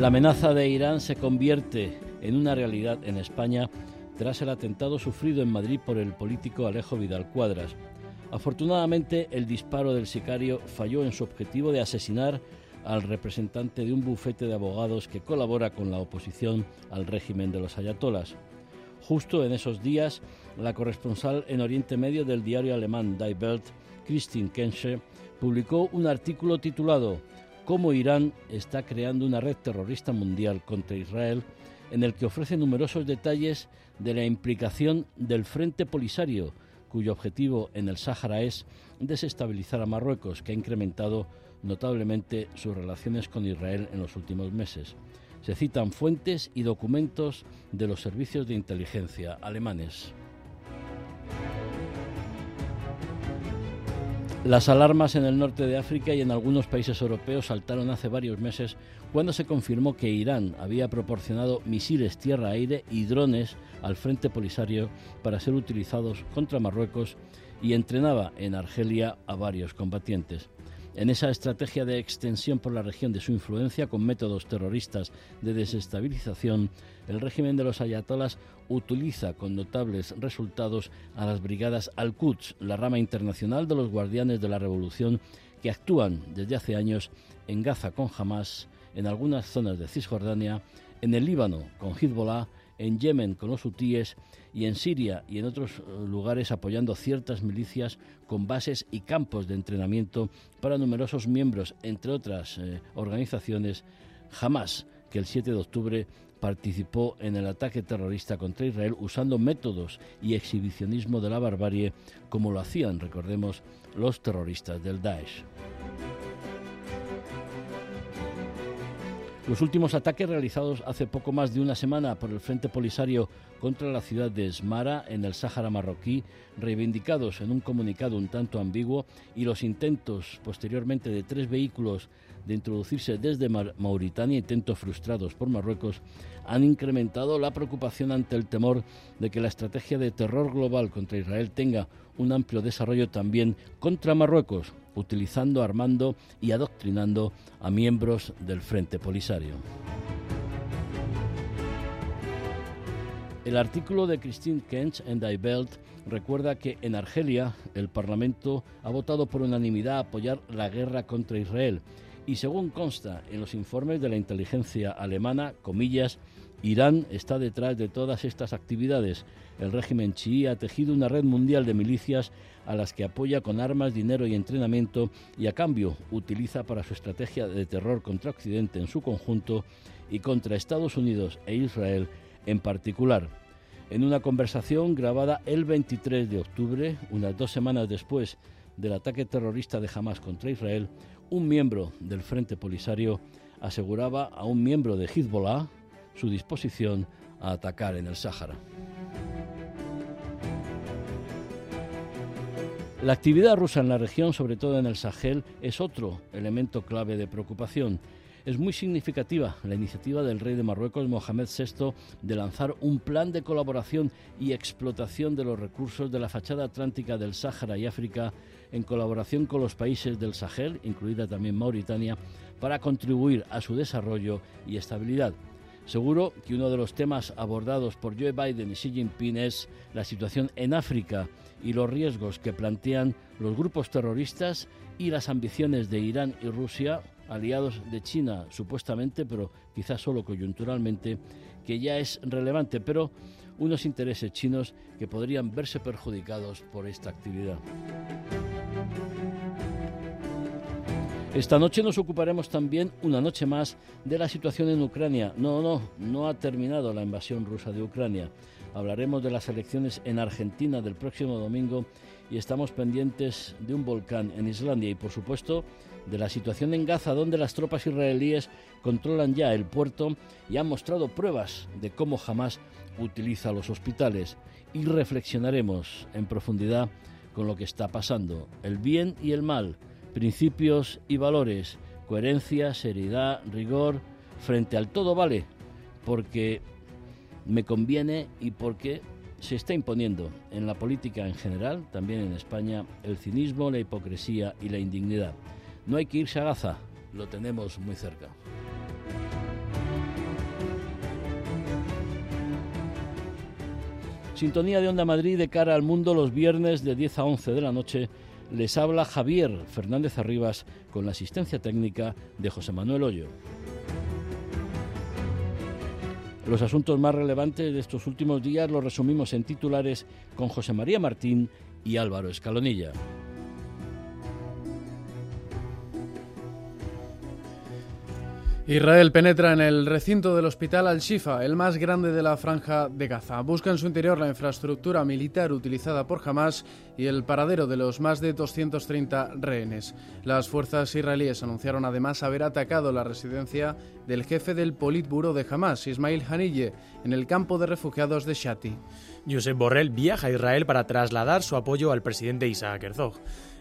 La amenaza de Irán se convierte en una realidad en España tras el atentado sufrido en Madrid por el político Alejo Vidal Cuadras. Afortunadamente, el disparo del sicario falló en su objetivo de asesinar al representante de un bufete de abogados que colabora con la oposición al régimen de los ayatolas. Justo en esos días, la corresponsal en Oriente Medio del diario alemán Die Welt, Christine Kensche, publicó un artículo titulado Cómo Irán está creando una red terrorista mundial contra Israel, en el que ofrece numerosos detalles de la implicación del Frente Polisario, cuyo objetivo en el Sáhara es desestabilizar a Marruecos, que ha incrementado notablemente sus relaciones con Israel en los últimos meses. Se citan fuentes y documentos de los servicios de inteligencia alemanes. Las alarmas en el norte de África y en algunos países europeos saltaron hace varios meses cuando se confirmó que Irán había proporcionado misiles tierra-aire y drones al Frente Polisario para ser utilizados contra Marruecos y entrenaba en Argelia a varios combatientes. En esa estrategia de extensión por la región de su influencia con métodos terroristas de desestabilización, el régimen de los ayatolas utiliza con notables resultados a las brigadas Al-Quds, la rama internacional de los guardianes de la revolución que actúan desde hace años en Gaza con Hamas, en algunas zonas de Cisjordania, en el Líbano con Hezbollah, en Yemen con los hutíes y en Siria y en otros eh, lugares apoyando ciertas milicias con bases y campos de entrenamiento para numerosos miembros, entre otras eh, organizaciones, jamás que el 7 de octubre participó en el ataque terrorista contra Israel usando métodos y exhibicionismo de la barbarie como lo hacían, recordemos, los terroristas del Daesh. Los últimos ataques realizados hace poco más de una semana por el Frente Polisario contra la ciudad de Esmara, en el Sáhara marroquí, reivindicados en un comunicado un tanto ambiguo, y los intentos posteriormente de tres vehículos de introducirse desde Mauritania, intentos frustrados por Marruecos, han incrementado la preocupación ante el temor de que la estrategia de terror global contra Israel tenga un amplio desarrollo también contra Marruecos, utilizando, armando y adoctrinando a miembros del Frente Polisario. El artículo de Christine Kench en Die Welt recuerda que en Argelia el Parlamento ha votado por unanimidad apoyar la guerra contra Israel y según consta en los informes de la inteligencia alemana, comillas, Irán está detrás de todas estas actividades. El régimen chií ha tejido una red mundial de milicias a las que apoya con armas, dinero y entrenamiento y a cambio utiliza para su estrategia de terror contra Occidente en su conjunto y contra Estados Unidos e Israel en particular. En una conversación grabada el 23 de octubre, unas dos semanas después del ataque terrorista de Hamas contra Israel, un miembro del Frente Polisario aseguraba a un miembro de Hezbollah su disposición a atacar en el Sáhara. La actividad rusa en la región, sobre todo en el Sahel, es otro elemento clave de preocupación. Es muy significativa la iniciativa del rey de Marruecos, Mohamed VI, de lanzar un plan de colaboración y explotación de los recursos de la fachada atlántica del Sáhara y África en colaboración con los países del Sahel, incluida también Mauritania, para contribuir a su desarrollo y estabilidad. Seguro que uno de los temas abordados por Joe Biden y Xi Jinping es la situación en África y los riesgos que plantean los grupos terroristas y las ambiciones de Irán y Rusia, aliados de China supuestamente, pero quizás solo coyunturalmente, que ya es relevante, pero unos intereses chinos que podrían verse perjudicados por esta actividad. Esta noche nos ocuparemos también una noche más de la situación en Ucrania. No, no, no ha terminado la invasión rusa de Ucrania. Hablaremos de las elecciones en Argentina del próximo domingo y estamos pendientes de un volcán en Islandia y, por supuesto, de la situación en Gaza, donde las tropas israelíes controlan ya el puerto y han mostrado pruebas de cómo jamás utiliza los hospitales. Y reflexionaremos en profundidad con lo que está pasando, el bien y el mal, principios y valores, coherencia, seriedad, rigor, frente al todo vale, porque me conviene y porque se está imponiendo en la política en general, también en España, el cinismo, la hipocresía y la indignidad. No hay que irse a Gaza, lo tenemos muy cerca. Sintonía de Onda Madrid de cara al mundo los viernes de 10 a 11 de la noche. Les habla Javier Fernández Arribas con la asistencia técnica de José Manuel Hoyo. Los asuntos más relevantes de estos últimos días los resumimos en titulares con José María Martín y Álvaro Escalonilla. Israel penetra en el recinto del hospital Al-Shifa, el más grande de la franja de Gaza. Busca en su interior la infraestructura militar utilizada por Hamas y el paradero de los más de 230 rehenes. Las fuerzas israelíes anunciaron además haber atacado la residencia del jefe del Politburo de Hamas, Ismail Haniyeh, en el campo de refugiados de Shati. Josep Borrell viaja a Israel para trasladar su apoyo al presidente Isaac Herzog.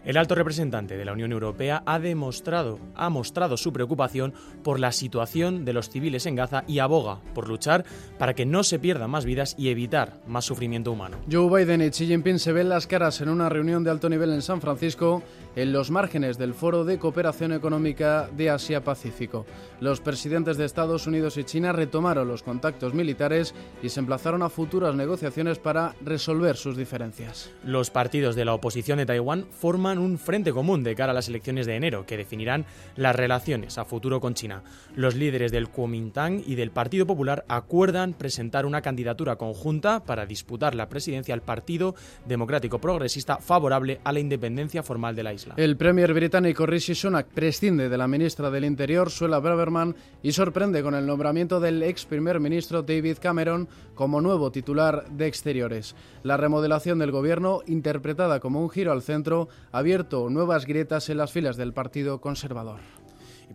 El alto representante de la Unión Europea ha demostrado, ha mostrado su preocupación por la situación de los civiles en Gaza y aboga por luchar para que no se pierdan más vidas y evitar más sufrimiento humano. Joe Biden y Xi Jinping se ven las caras en una reunión de alto nivel en San Francisco en los márgenes del Foro de Cooperación Económica de Asia-Pacífico. Los presidentes de Estados Unidos y China retomaron los contactos militares y se emplazaron a futuras negociaciones para resolver sus diferencias. Los partidos de la oposición de Taiwán forman un frente común de cara a las elecciones de enero que definirán las relaciones a futuro con China. Los líderes del Kuomintang y del Partido Popular acuerdan presentar una candidatura conjunta para disputar la presidencia al Partido Democrático Progresista favorable a la independencia formal de la isla. El premier británico Rishi Sunak prescinde de la ministra del Interior, Suela Braverman, y sorprende con el nombramiento del ex primer ministro David Cameron como nuevo titular de Exteriores. La remodelación del gobierno, interpretada como un giro al centro, ha abierto nuevas grietas en las filas del Partido Conservador.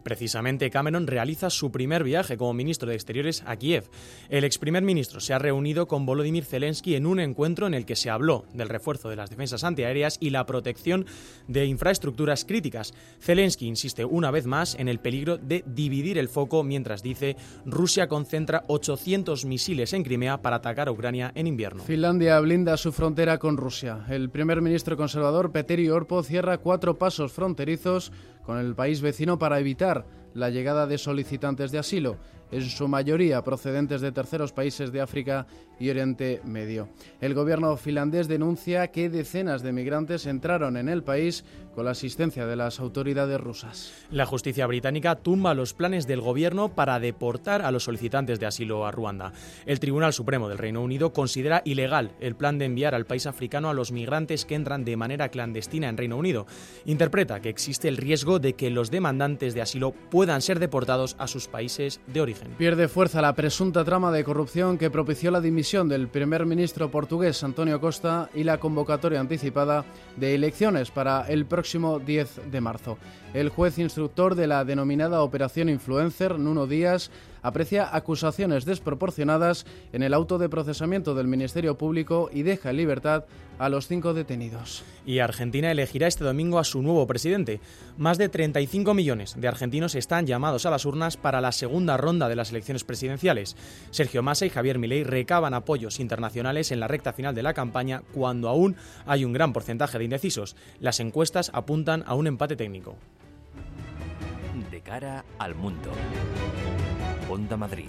Precisamente Cameron realiza su primer viaje como ministro de Exteriores a Kiev. El ex primer ministro se ha reunido con Volodymyr Zelensky en un encuentro en el que se habló del refuerzo de las defensas antiaéreas y la protección de infraestructuras críticas. Zelensky insiste una vez más en el peligro de dividir el foco mientras dice Rusia concentra 800 misiles en Crimea para atacar a Ucrania en invierno. Finlandia blinda su frontera con Rusia. El primer ministro conservador Petteri Orpo cierra cuatro pasos fronterizos con el país vecino para evitar la llegada de solicitantes de asilo en su mayoría procedentes de terceros países de África y Oriente Medio. El gobierno finlandés denuncia que decenas de migrantes entraron en el país con la asistencia de las autoridades rusas. La justicia británica tumba los planes del gobierno para deportar a los solicitantes de asilo a Ruanda. El Tribunal Supremo del Reino Unido considera ilegal el plan de enviar al país africano a los migrantes que entran de manera clandestina en Reino Unido. Interpreta que existe el riesgo de que los demandantes de asilo puedan ser deportados a sus países de origen. Pierde fuerza la presunta trama de corrupción que propició la dimisión del primer ministro portugués Antonio Costa y la convocatoria anticipada de elecciones para el próximo 10 de marzo. El juez instructor de la denominada Operación Influencer, Nuno Díaz, aprecia acusaciones desproporcionadas en el auto de procesamiento del Ministerio Público y deja en libertad a los cinco detenidos. Y Argentina elegirá este domingo a su nuevo presidente. Más de 35 millones de argentinos están llamados a las urnas para la segunda ronda de las elecciones presidenciales. Sergio Massa y Javier Milei recaban apoyos internacionales en la recta final de la campaña cuando aún hay un gran porcentaje de indecisos. Las encuestas apuntan a un empate técnico. De cara al mundo. Onda Madrid.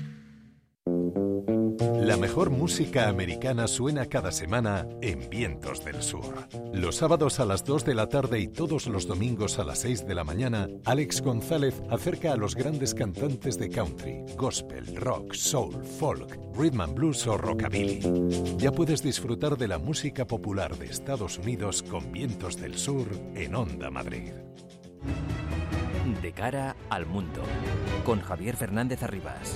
La mejor música americana suena cada semana en Vientos del Sur. Los sábados a las 2 de la tarde y todos los domingos a las 6 de la mañana, Alex González acerca a los grandes cantantes de country, gospel, rock, soul, folk, rhythm and blues o rockabilly. Ya puedes disfrutar de la música popular de Estados Unidos con Vientos del Sur en Onda Madrid. De cara al mundo, con Javier Fernández Arribas.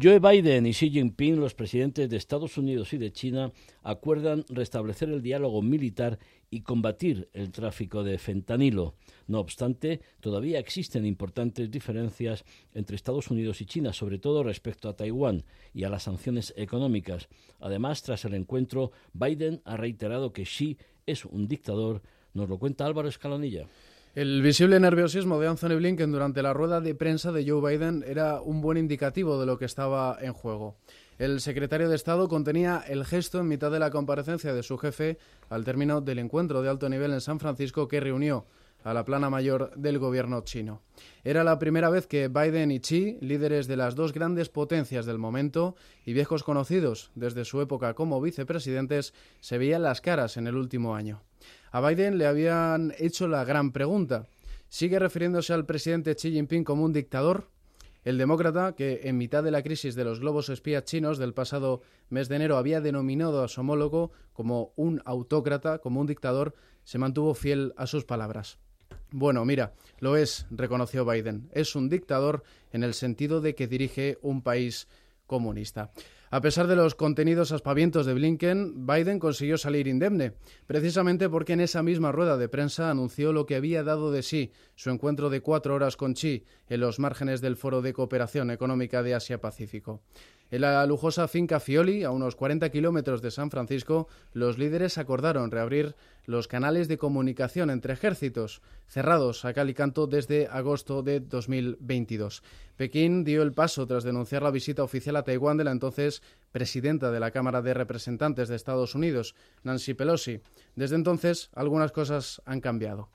Joe Biden y Xi Jinping, los presidentes de Estados Unidos y de China, acuerdan restablecer el diálogo militar y combatir el tráfico de fentanilo. No obstante, todavía existen importantes diferencias entre Estados Unidos y China, sobre todo respecto a Taiwán y a las sanciones económicas. Además, tras el encuentro, Biden ha reiterado que Xi es un dictador. Nos lo cuenta Álvaro Escalonilla. El visible nerviosismo de Anthony Blinken durante la rueda de prensa de Joe Biden era un buen indicativo de lo que estaba en juego. El secretario de Estado contenía el gesto en mitad de la comparecencia de su jefe al término del encuentro de alto nivel en San Francisco que reunió a la plana mayor del gobierno chino. Era la primera vez que Biden y Xi, líderes de las dos grandes potencias del momento y viejos conocidos desde su época como vicepresidentes, se veían las caras en el último año. A Biden le habían hecho la gran pregunta. ¿Sigue refiriéndose al presidente Xi Jinping como un dictador? El demócrata, que en mitad de la crisis de los globos espías chinos del pasado mes de enero había denominado a su homólogo como un autócrata, como un dictador, se mantuvo fiel a sus palabras. Bueno, mira, lo es, reconoció Biden. Es un dictador en el sentido de que dirige un país comunista. A pesar de los contenidos aspavientos de Blinken, Biden consiguió salir indemne, precisamente porque en esa misma rueda de prensa anunció lo que había dado de sí su encuentro de cuatro horas con Xi en los márgenes del Foro de Cooperación Económica de Asia-Pacífico. En la lujosa finca Fioli, a unos 40 kilómetros de San Francisco, los líderes acordaron reabrir los canales de comunicación entre ejércitos, cerrados a cal canto desde agosto de 2022. Pekín dio el paso tras denunciar la visita oficial a Taiwán de la entonces presidenta de la Cámara de Representantes de Estados Unidos, Nancy Pelosi. Desde entonces, algunas cosas han cambiado.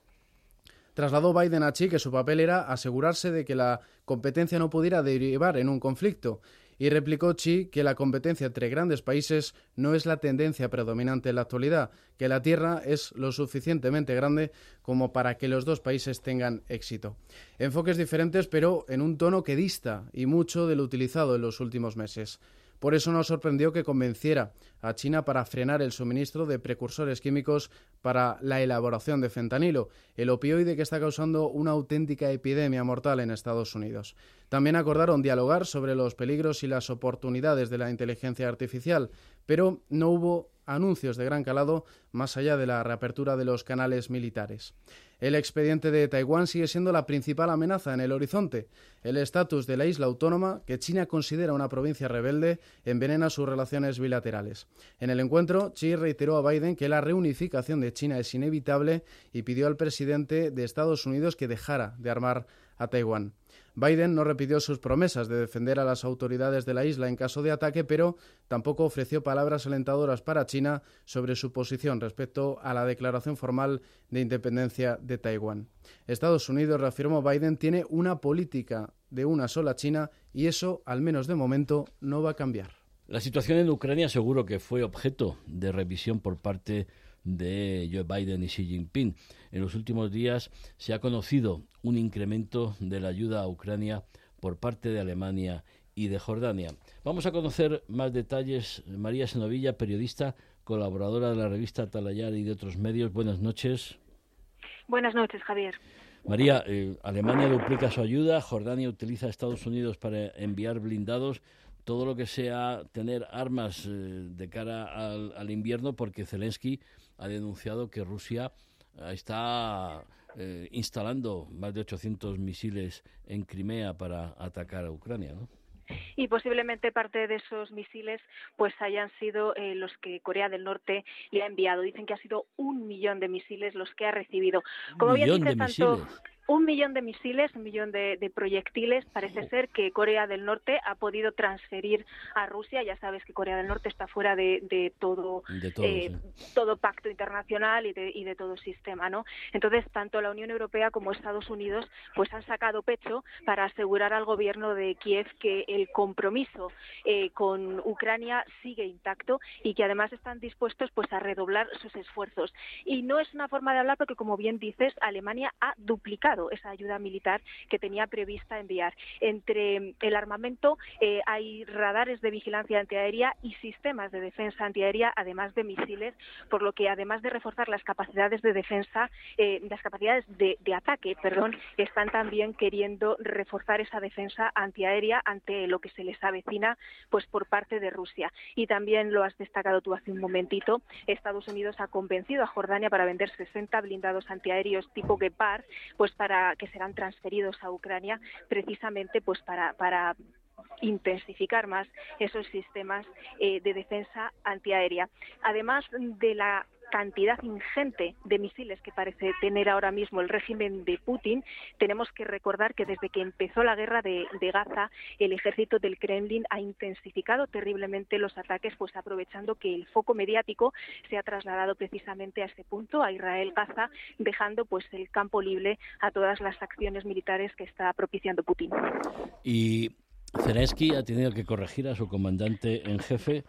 Trasladó Biden a Xi que su papel era asegurarse de que la competencia no pudiera derivar en un conflicto y replicó Xi que la competencia entre grandes países no es la tendencia predominante en la actualidad, que la Tierra es lo suficientemente grande como para que los dos países tengan éxito. Enfoques diferentes, pero en un tono que dista y mucho de lo utilizado en los últimos meses. Por eso nos sorprendió que convenciera a China para frenar el suministro de precursores químicos para la elaboración de fentanilo, el opioide que está causando una auténtica epidemia mortal en Estados Unidos. También acordaron dialogar sobre los peligros y las oportunidades de la inteligencia artificial, pero no hubo anuncios de gran calado más allá de la reapertura de los canales militares. El expediente de Taiwán sigue siendo la principal amenaza en el horizonte. El estatus de la isla autónoma, que China considera una provincia rebelde, envenena sus relaciones bilaterales. En el encuentro, Xi reiteró a Biden que la reunificación de China es inevitable y pidió al presidente de Estados Unidos que dejara de armar a Taiwán. Biden no repitió sus promesas de defender a las autoridades de la isla en caso de ataque, pero tampoco ofreció palabras alentadoras para China sobre su posición respecto a la declaración formal de independencia de Taiwán. Estados Unidos, reafirmó Biden, tiene una política de una sola China y eso, al menos de momento, no va a cambiar. La situación en Ucrania seguro que fue objeto de revisión por parte de Joe Biden y Xi Jinping. En los últimos días se ha conocido un incremento de la ayuda a Ucrania por parte de Alemania y de Jordania. Vamos a conocer más detalles. María Senovilla, periodista, colaboradora de la revista Atalayar y de otros medios. Buenas noches. Buenas noches, Javier. María, eh, Alemania duplica su ayuda, Jordania utiliza a Estados Unidos para enviar blindados todo lo que sea tener armas eh, de cara al, invierno, porque Zelensky ha denunciado que Rusia eh, está eh, instalando más de 800 misiles en Crimea para atacar a Ucrania, ¿no? y posiblemente parte de esos misiles pues hayan sido los que Corea del Norte le ha enviado. Dicen que ha sido un millón de misiles los que ha recibido. Como bien dice, tanto un millón de misiles, un millón de, proyectiles. Parece ser que Corea del Norte ha podido transferir a Rusia. Ya sabes que Corea del Norte está fuera de, todo, eh, todo, pacto internacional y de, y de todo sistema, ¿no? Entonces, tanto la Unión Europea como Estados Unidos, pues han sacado pecho para asegurar al gobierno de Kiev que el compromiso eh, con Ucrania sigue intacto y que además están dispuestos, pues, a redoblar sus esfuerzos. Y no es una forma de hablar porque, como bien dices, Alemania ha duplicado esa ayuda militar que tenía prevista enviar. Entre el armamento eh, hay radares de vigilancia antiaérea y sistemas de defensa antiaérea, además de misiles, por lo que además de reforzar las capacidades de defensa, eh, las capacidades de, ataque, perdón, están también queriendo reforzar esa defensa antiaérea ante lo que se les avecina, pues por parte de Rusia. Y también lo has destacado tú hace un momentito, Estados Unidos ha convencido a Jordania para vender 60 blindados antiaéreos tipo Gepard, pues para que serán transferidos a Ucrania precisamente pues para, para intensificar más esos sistemas eh, de defensa antiaérea. Además de la cantidad ingente de misiles que parece tener ahora mismo el régimen de Putin, tenemos que recordar que desde que empezó la guerra de, Gaza, el ejército del Kremlin ha intensificado terriblemente los ataques, pues aprovechando que el foco mediático se ha trasladado precisamente a este punto, a Israel-Gaza, dejando pues el campo libre a todas las acciones militares que está propiciando Putin. Y Zelensky ha tenido que corregir a su comandante en jefe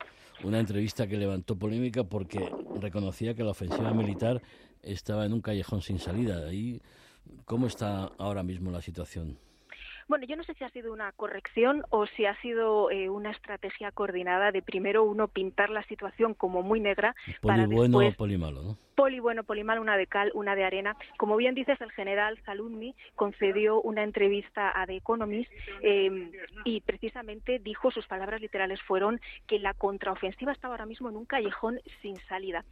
una entrevista que levantó polémica porque reconocía que la ofensiva militar estaba en un callejón sin salida. Ahí, ¿Cómo está ahora mismo la situación? Bueno, yo no sé si ha sido una corrección o si ha sido eh, una estrategia coordinada de primero uno pintar la situación como muy negra para bueno después... poli malo, ¿no? Poli bueno, poli mal, una de cal, una de arena. Como bien dices, el general Saludni concedió una entrevista a The Economist em, y precisamente dijo, sus palabras literales fueron que la contraofensiva estaba ahora mismo en un callejón sin salida.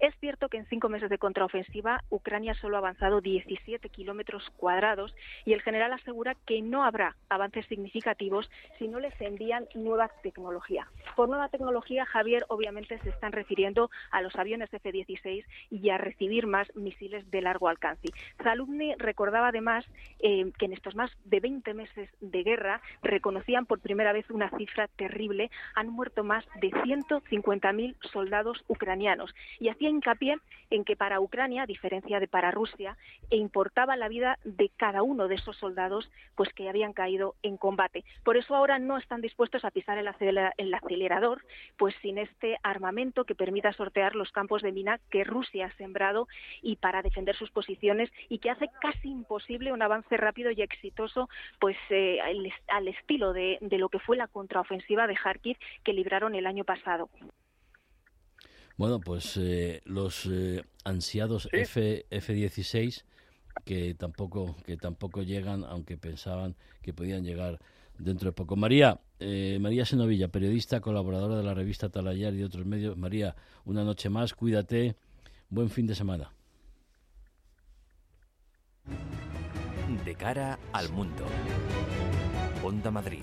Es cierto que en cinco meses de contraofensiva Ucrania solo ha avanzado 17 kilómetros cuadrados y el general asegura que no habrá avances significativos si no les envían nueva tecnología. Por nueva tecnología, Javier, obviamente se están refiriendo a los aviones F-16 y a recibir más misiles de largo alcance. Zaludny recordaba además eh, que en estos más de 20 meses de guerra reconocían por primera vez una cifra terrible. Han muerto más de 150.000 soldados ucranianos y hacía hincapié en que para Ucrania, a diferencia de para Rusia, e importaba la vida de cada uno de esos soldados pues que habían caído en combate. Por eso ahora no están dispuestos a pisar el, acelerador, pues sin este armamento que permita sortear los campos de mina que Rusia ha sembrado y para defender sus posiciones y que hace casi imposible un avance rápido y exitoso pues eh, al, estilo de, lo que fue la contraofensiva de Kharkiv que libraron el año pasado. Bueno, pues eh, los eh, ansiados F, F-16 que tampoco, que tampoco llegan, aunque pensaban que podían llegar dentro de poco. María, María Senovilla, periodista, colaboradora de la revista Talayar y de otros medios. María, una noche más, cuídate Buen fin de semana. De cara al mundo. Onda Madrid.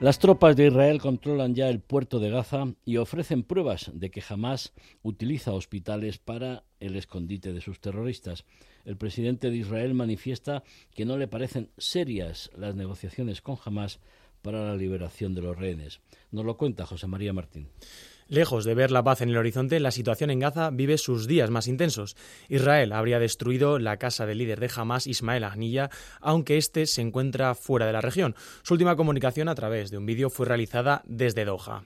Las tropas de Israel controlan ya el puerto de Gaza y ofrecen pruebas de que jamás utiliza hospitales para el escondite de sus terroristas. El presidente de Israel manifiesta que no le parecen serias las negociaciones con Hamas para la liberación de los rehenes. Nos lo cuenta José María Martín. Lejos de ver la paz en el horizonte, la situación en Gaza vive sus días más intensos. Israel habría destruido la casa del líder de Hamas, Ismael Ahnilla, aunque este se encuentra fuera de la región. Su última comunicación a través de un vídeo fue realizada desde Doha.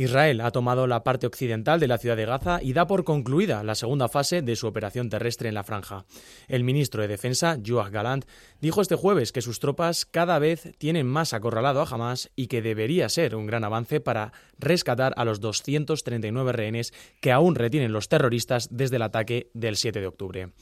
Israel ha tomado la parte occidental de la ciudad de Gaza y da por concluida la segunda fase de su operación terrestre en la franja. El ministro de Defensa, Joach Galant, dijo este jueves que sus tropas cada vez tienen más acorralado a Hamas y que debería ser un gran avance para rescatar a los 239 rehenes que aún retienen los terroristas desde el ataque del 7 de octubre.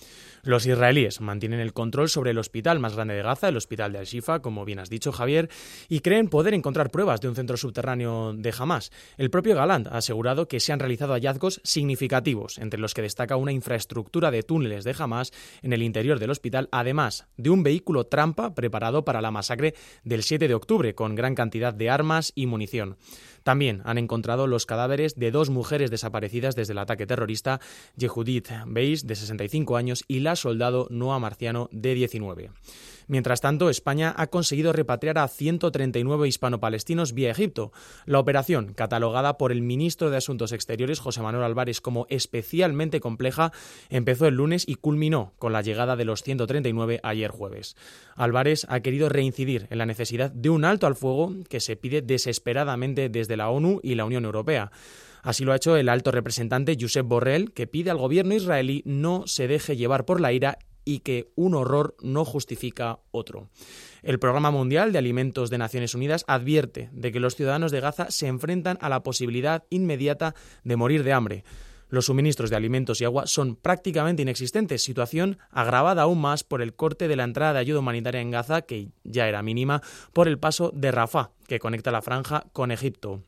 Los israelíes mantienen el control sobre el hospital más grande de Gaza, el hospital de Al-Shifa, como bien has dicho Javier, y creen poder encontrar pruebas de un centro subterráneo de Hamas. El propio Galant ha asegurado que se han realizado hallazgos significativos, entre los que destaca una infraestructura de túneles de Hamas en el interior del hospital, además de un vehículo trampa preparado para la masacre del 7 de octubre, con gran cantidad de armas y munición. También han encontrado los cadáveres de dos mujeres desaparecidas desde el ataque terrorista, Yehudit Beis, de 65 años, y la soldado Noah Marciano, de 19. Mientras tanto, España ha conseguido repatriar a 139 hispano-palestinos vía Egipto. La operación, catalogada por el ministro de Asuntos Exteriores, José Manuel Álvarez, como especialmente compleja, empezó el lunes y culminó con la llegada de los 139 ayer jueves. Álvarez ha querido reincidir en la necesidad de un alto al fuego que se pide desesperadamente desde la ONU y la Unión Europea. Así lo ha hecho el alto representante Josep Borrell, que pide al gobierno israelí no se deje llevar por la ira y que un horror no justifica otro. El Programa Mundial de Alimentos de Naciones Unidas advierte de que los ciudadanos de Gaza se enfrentan a la posibilidad inmediata de morir de hambre. Los suministros de alimentos y agua son prácticamente inexistentes, situación agravada aún más por el corte de la entrada de ayuda humanitaria en Gaza, que ya era mínima, por el paso de Rafah, que conecta la franja con Egipto.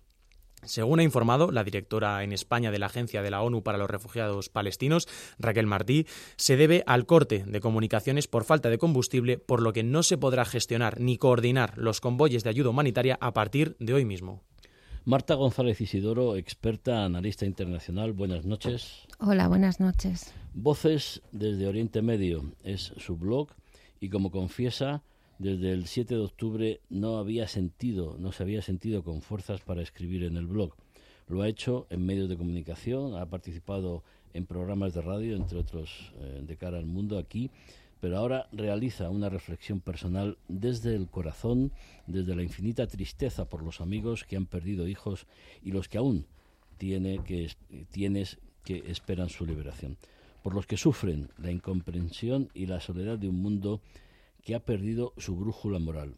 Según ha informado la directora en España de la Agencia de la ONU para los Refugiados Palestinos, Raquel Martí, se debe al corte de comunicaciones por falta de combustible, por lo que no se podrá gestionar ni coordinar los convoyes de ayuda humanitaria a partir de hoy mismo. Marta González Isidoro, experta analista internacional, buenas noches. Hola, buenas noches. Voces desde Oriente Medio es su blog y como confiesa, desde el 7 de octubre no había sentido, no se había sentido con fuerzas para escribir en el blog. Lo ha hecho en medios de comunicación, ha participado en programas de radio, entre otros eh, de cara al mundo aquí, pero ahora realiza una reflexión personal desde el corazón, desde la infinita tristeza por los amigos que han perdido hijos y los que aún tiene que, tienes que esperan su liberación, por los que sufren la incomprensión y la soledad de un mundo que ha perdido su brújula moral.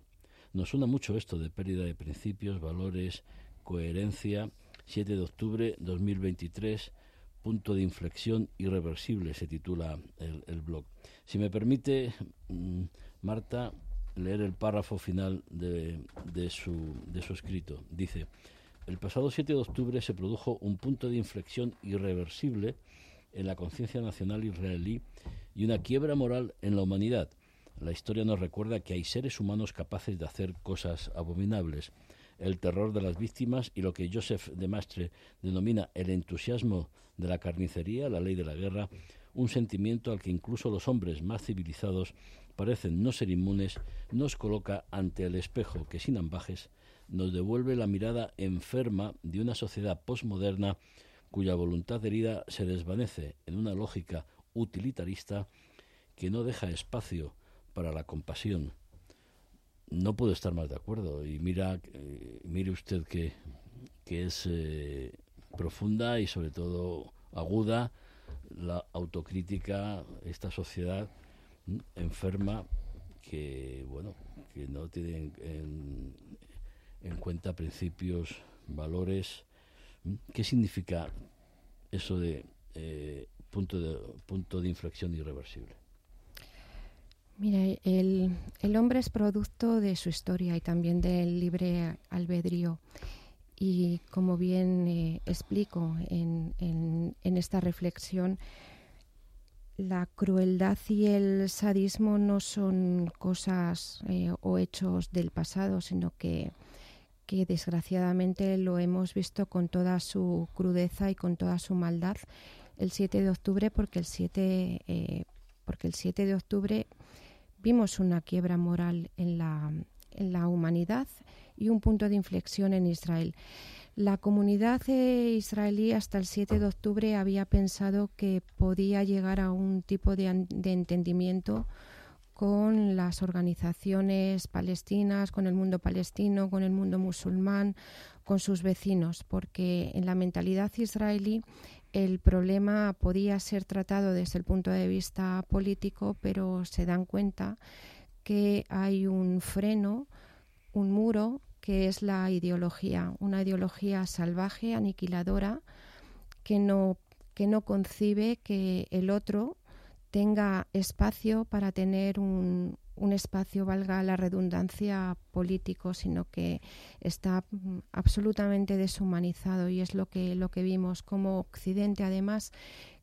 Nos suena mucho esto de pérdida de principios, valores, coherencia. 7 de octubre 2023, punto de inflexión irreversible, se titula el, blog. Si me permite, mm, Marta, leer el párrafo final de, su, de su escrito. Dice, el pasado 7 de octubre se produjo un punto de inflexión irreversible en la conciencia nacional israelí y una quiebra moral en la humanidad la historia nos recuerda que hay seres humanos capaces de hacer cosas abominables. El terror de las víctimas y lo que Joseph de Mastre denomina el entusiasmo de la carnicería, la ley de la guerra, un sentimiento al que incluso los hombres más civilizados parecen no ser inmunes, nos coloca ante el espejo que sin ambajes nos devuelve la mirada enferma de una sociedad posmoderna cuya voluntad herida se desvanece en una lógica utilitarista que no deja espacio para la compasión. No puedo estar más de acuerdo. Y mira, eh, mire usted que, que es eh, profunda y sobre todo aguda la autocrítica, esta sociedad enferma que, bueno, que no tiene en, en, cuenta principios, valores. ¿Qué significa eso de eh, punto de punto de inflexión irreversible? Mira, el, hombre es producto de su historia y también del libre albedrío. Y como bien eh, explico en, esta reflexión, la crueldad y el sadismo no son cosas eh, o hechos del pasado, sino que, que desgraciadamente lo hemos visto con toda su crudeza y con toda su maldad el 7 de octubre, porque el 7, eh, porque el 7 de octubre vimos una quiebra moral en la, en la humanidad y un punto de inflexión en Israel. La comunidad israelí hasta el 7 de octubre había pensado que podía llegar a un tipo de, de entendimiento con las organizaciones palestinas, con el mundo palestino, con el mundo musulmán, con sus vecinos, porque en la mentalidad israelí el problema podía ser tratado desde el punto de vista político, pero se dan cuenta que hay un freno, un muro, que es la ideología, una ideología salvaje, aniquiladora, que no, que no concibe que el otro tenga espacio para tener un, un espacio, valga la redundancia, político, sino que está mm, absolutamente deshumanizado y es lo que, lo que vimos como Occidente, además,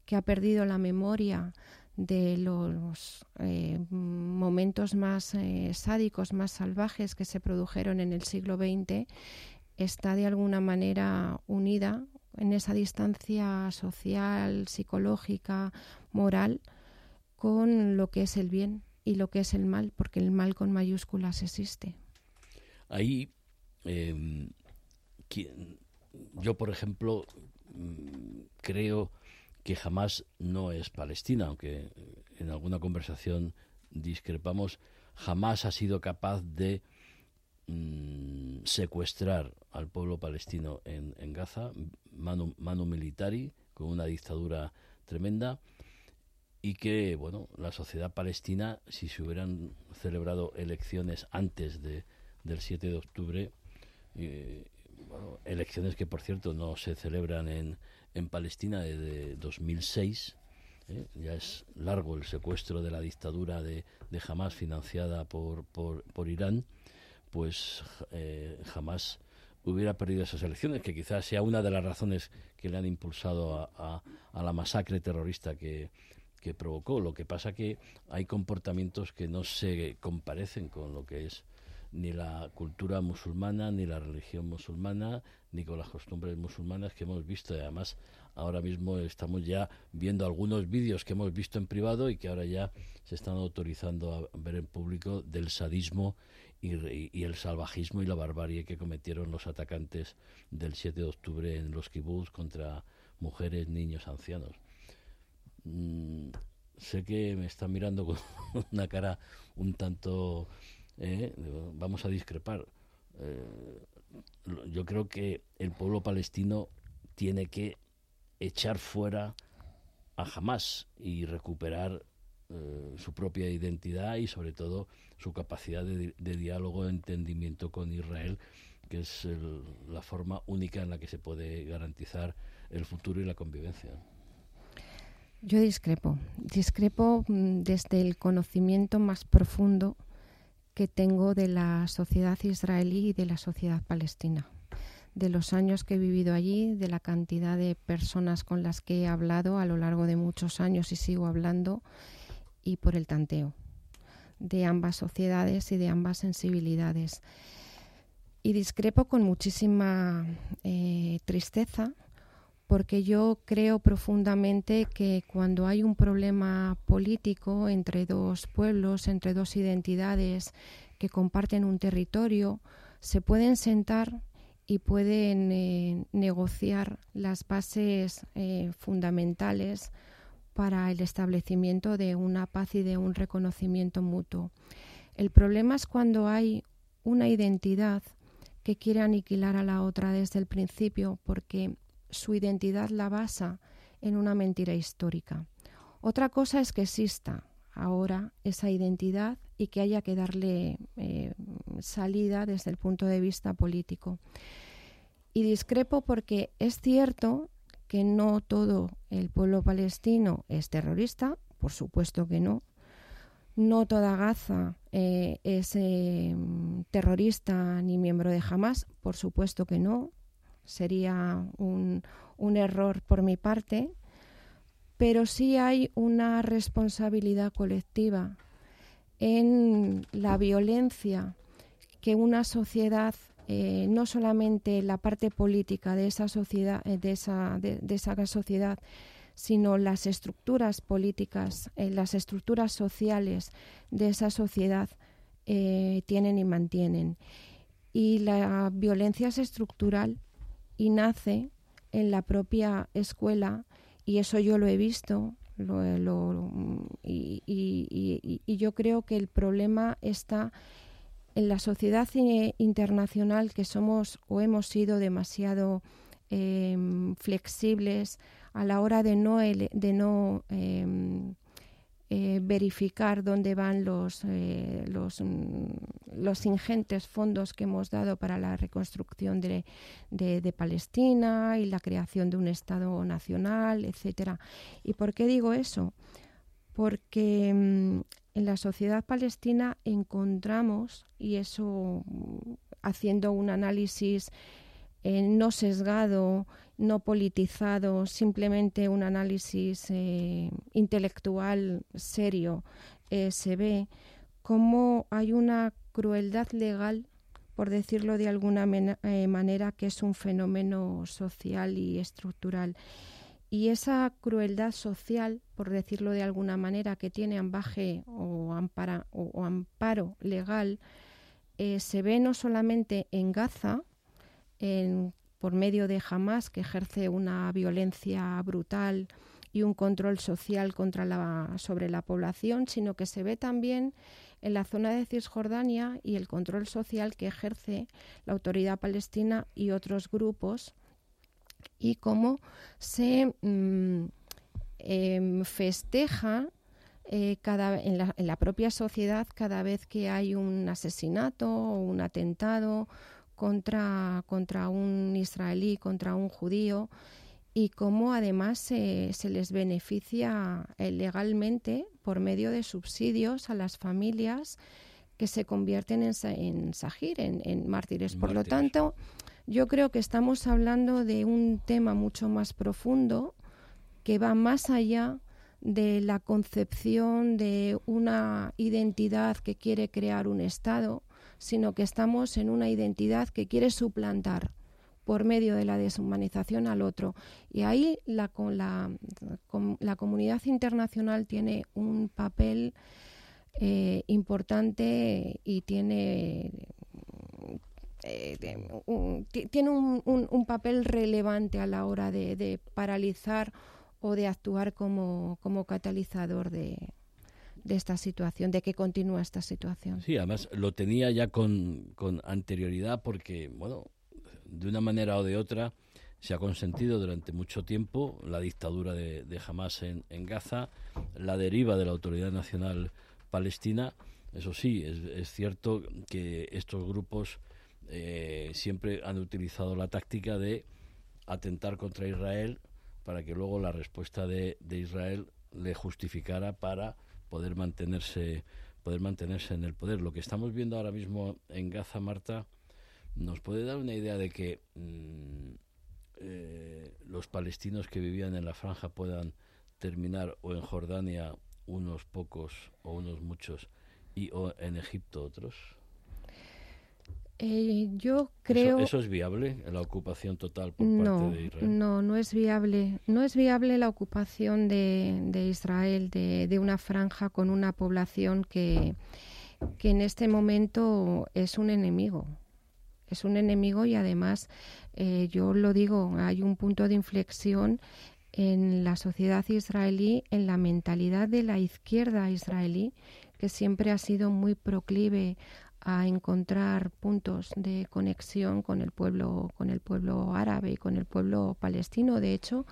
que ha perdido la memoria de los eh, momentos más eh, sádicos, más salvajes que se produjeron en el siglo XX, está de alguna manera unida en esa distancia social, psicológica, moral, con lo que es el bien y lo que es el mal, porque el mal con mayúsculas existe. Ahí, em, yo por ejemplo, mm, creo que jamás no es Palestina, aunque en alguna conversación discrepamos, jamás ha sido capaz de mm, secuestrar al pueblo palestino en, Gaza, mano, mano militari, con una dictadura tremenda, y que bueno la sociedad palestina si se hubieran celebrado elecciones antes de, del 7 de octubre eh, elecciones que por cierto no se celebran en, en Palestina desde 2006 ¿eh? ya es largo el secuestro de la dictadura de, de Hamas financiada por, por, por Irán pues eh, jamás hubiera perdido esas elecciones, que quizás sea una de las razones que le han impulsado a, a la masacre terrorista que, que provocó. Lo que pasa que hay comportamientos que no se comparecen con lo que es ni la cultura musulmana, ni la religión musulmana, ni con las costumbres musulmanas que hemos visto. Además, ahora mismo estamos ya viendo algunos vídeos que hemos visto en privado y que ahora ya se están autorizando a ver en público del sadismo y, y el salvajismo y la barbarie que cometieron los atacantes del 7 de octubre en los kibbutz contra mujeres, niños, ancianos. Mm, sé que me está mirando con una cara un tanto... Eh, vamos a discrepar. Eh, yo creo que el pueblo palestino tiene que echar fuera a Hamas y recuperar eh, su propia identidad y sobre todo su capacidad de, diálogo e entendimiento con Israel, que es la forma única en la que se puede garantizar el futuro y la convivencia. Yo discrepo. Discrepo mm, desde el conocimiento más profundo que tengo de la sociedad israelí y de la sociedad palestina, de los años que he vivido allí, de la cantidad de personas con las que he hablado a lo largo de muchos años y sigo hablando, y por el tanteo de ambas sociedades y de ambas sensibilidades. Y discrepo con muchísima eh, tristeza porque yo creo profundamente que cuando hay un problema político entre dos pueblos, entre dos identidades que comparten un territorio, se pueden sentar y pueden eh, negociar las bases eh, fundamentales para el establecimiento de una paz y de un reconocimiento mutuo. El problema es cuando hay una identidad que quiere aniquilar a la otra desde el principio, porque su identidad la basa en una mentira histórica. Otra cosa es que exista ahora esa identidad y que haya que darle eh, salida desde el punto de vista político. Y discrepo porque es cierto que no todo el pueblo palestino es terrorista, por supuesto que no. No toda Gaza eh, es eh, terrorista ni miembro de Hamas, por supuesto que no sería un, error por mi parte, pero sí hay una responsabilidad colectiva en la violencia que una sociedad, eh, no solamente la parte política de esa sociedad, eh, de, esa, de, esa sociedad, sino las estructuras políticas, eh, las estructuras sociales de esa sociedad tienen y mantienen. Y la violencia es estructural y nace en la propia escuela y eso yo lo he visto y, yo creo que el problema está en la sociedad internacional que somos o hemos sido demasiado em, flexibles a la hora de no, de no em, eh, verificar dónde van los, eh, los, mm, los, ingentes fondos que hemos dado para la reconstrucción de, de, Palestina y la creación de un Estado nacional, etcétera. ¿Y por qué digo eso? Porque mm, en la sociedad palestina encontramos, y eso mm, haciendo un análisis eh, no sesgado no politizado, simplemente un análisis eh, intelectual serio, eh, se ve cómo hay una crueldad legal, por decirlo de alguna eh, manera, que es un fenómeno social y estructural. Y esa crueldad social, por decirlo de alguna manera, que tiene ambaje o, o, amparo legal, se ve no solamente en Gaza, en por medio de Hamas, que ejerce una violencia brutal y un control social contra la, sobre la población, sino que se ve también en la zona de Cisjordania y el control social que ejerce la autoridad palestina y otros grupos y cómo se mm, em, festeja eh, cada, en, la, en la propia sociedad cada vez que hay un asesinato o un atentado contra, contra un israelí, contra un judío, y cómo además se, se les beneficia eh, legalmente por medio de subsidios a las familias que se convierten en, en Sahir, en, mártires. Por lo tanto, yo creo que estamos hablando de un tema mucho más profundo que va más allá de la concepción de una identidad que quiere crear un Estado, sino que estamos en una identidad que quiere suplantar por medio de la deshumanización al otro. Y ahí la, la, la comunidad internacional tiene un papel eh, importante y tiene eh, un, tiene un, un, papel relevante a la hora de, de paralizar o de actuar como, como catalizador de, de esta situación, de que continúa esta situación. Sí, además lo tenía ya con, anterioridad porque, bueno, de una manera o de otra se ha consentido durante mucho tiempo la dictadura de, de Hamas en, en, Gaza, la deriva de la Autoridad Nacional Palestina. Eso sí, es, es cierto que estos grupos eh, siempre han utilizado la táctica de atentar contra Israel para que luego la respuesta de, de Israel le justificara para poder mantenerse poder mantenerse en el poder. Lo que estamos viendo ahora mismo en Gaza, Marta, nos puede dar una idea de que mm, eh, los palestinos que vivían en la franja puedan terminar o en Jordania unos pocos o unos muchos y o en Egipto otros. Eh, yo creo. ¿Eso, es viable, la ocupación total por parte de Israel? No, no es viable. No es viable la ocupación de, de Israel de, de, una franja con una población que, que en este momento es un enemigo. Es un enemigo y además, eh, yo lo digo, hay un punto de inflexión en la sociedad israelí, en la mentalidad de la izquierda israelí, que siempre ha sido muy proclive a encontrar puntos de conexión con el pueblo con el pueblo árabe y con el pueblo palestino de hecho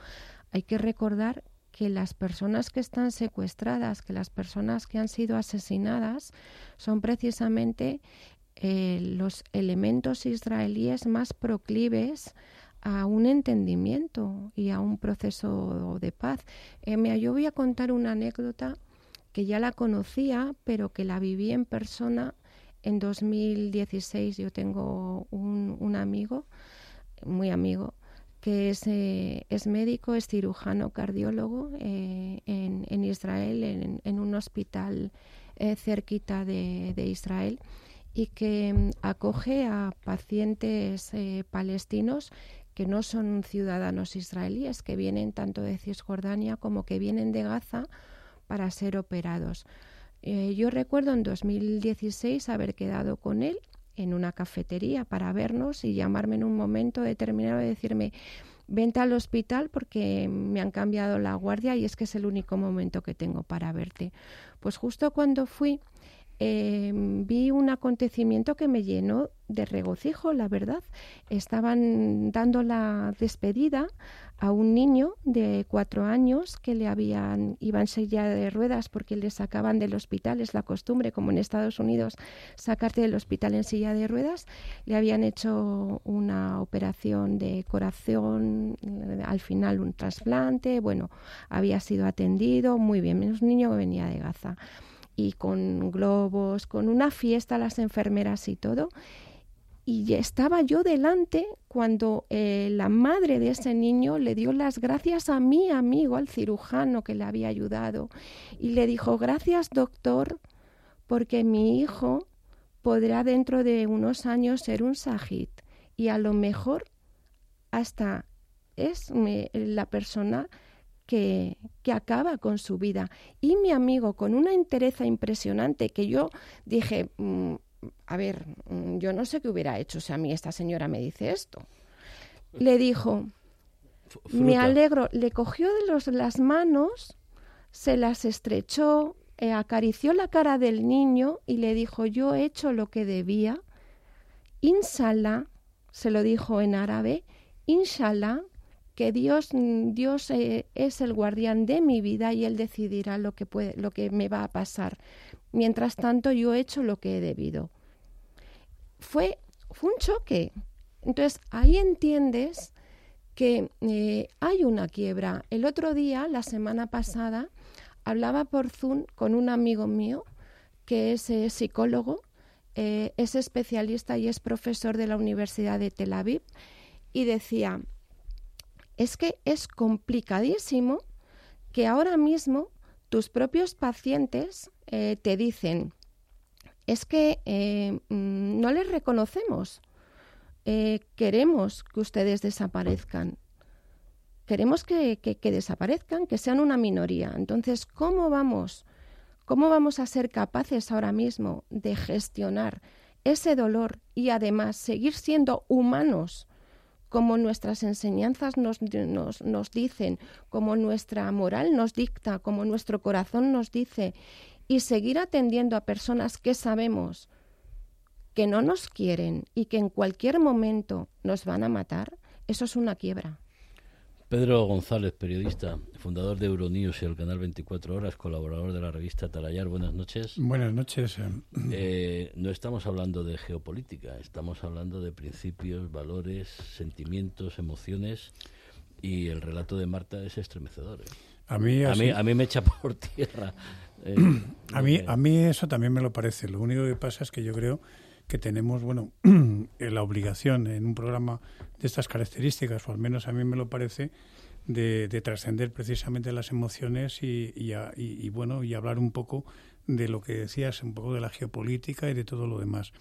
hay que recordar que las personas que están secuestradas que las personas que han sido asesinadas son precisamente eh, los elementos israelíes más proclives a un entendimiento y a un proceso de paz. Eh, yo voy a contar una anécdota que ya la conocía, pero que la viví en persona en 2016 yo tengo un, amigo, muy amigo, que es, eh, es médico, es cirujano, cardiólogo eh, en, Israel, en, un hospital eh, cerquita de, Israel y que mm, acoge a pacientes palestinos que no son ciudadanos israelíes, que vienen tanto de Cisjordania como que vienen de Gaza para ser operados. Eh, yo recuerdo en 2016 haber quedado con él en una cafetería para vernos y llamarme en un momento determinado y decirme, vente al hospital porque me han cambiado la guardia y es que es el único momento que tengo para verte. Pues justo cuando fui, Em, vi un acontecimiento que me llenó de regocijo, la verdad. Estaban dando la despedida a un niño de cuatro años que le habían iba en silla de ruedas porque le sacaban del hospital es la costumbre como en Estados Unidos sacarte del hospital en silla de ruedas le habían hecho una operación de corazón al final un trasplante bueno había sido atendido muy bien menos un niño que venía de Gaza y con globos, con una fiesta las enfermeras y todo. Y estaba yo delante cuando eh, la madre de ese niño le dio las gracias a mi amigo, al cirujano que le había ayudado, y le dijo, gracias doctor, porque mi hijo podrá dentro de unos años ser un sajid y a lo mejor hasta es la persona que, acaba con su vida. Y mi amigo, con una entereza impresionante, que yo dije, mm, a ver, mm, yo no sé qué hubiera hecho si a mí esta señora me dice esto. Le dijo, me alegro, le cogió de los, las manos, se las estrechó, eh, acarició la cara del niño y le dijo, yo he hecho lo que debía. Inshallah, se lo dijo en árabe, inshallah, que Dios, mm, Dios eh, es el guardián de mi vida y Él decidirá lo que, lo que me va a pasar. Mientras tanto, yo he hecho lo que he debido. Fue, fue un choque. Entonces, ahí entiendes que eh, hay una quiebra. El otro día, la semana pasada, hablaba por Zoom con un amigo mío que es eh, psicólogo, es especialista y es profesor de la Universidad de Tel Aviv, y decía, es que es complicadísimo que ahora mismo tus propios pacientes eh, te dicen, es que eh, mm, no les reconocemos, eh, queremos que ustedes desaparezcan, queremos que, que, desaparezcan, que sean una minoría. Entonces, ¿cómo vamos? ¿Cómo vamos a ser capaces ahora mismo de gestionar ese dolor y además seguir siendo humanos como nuestras enseñanzas nos, nos, dicen, como nuestra moral nos dicta, como nuestro corazón nos dice, y seguir atendiendo a personas que sabemos que no nos quieren y que en cualquier momento nos van a matar, eso es una quiebra. Pedro González, periodista, fundador de Euronews y el canal 24 Horas, colaborador de la revista Talayar. Buenas noches. Buenas noches. Eh, no estamos hablando de geopolítica, estamos hablando de principios, valores, sentimientos, emociones y el relato de Marta es estremecedor. ¿eh? A, mí, a, mí, a mí me echa por tierra. Eh, a, mí, a mí eso también me lo parece. Lo único que pasa es que yo creo que tenemos, bueno, la obligación en un programa de estas características, o al menos a mí me lo parece, de, trascender precisamente las emociones y, y, bueno, y hablar un poco de lo que decías, un poco de la geopolítica y de todo lo demás.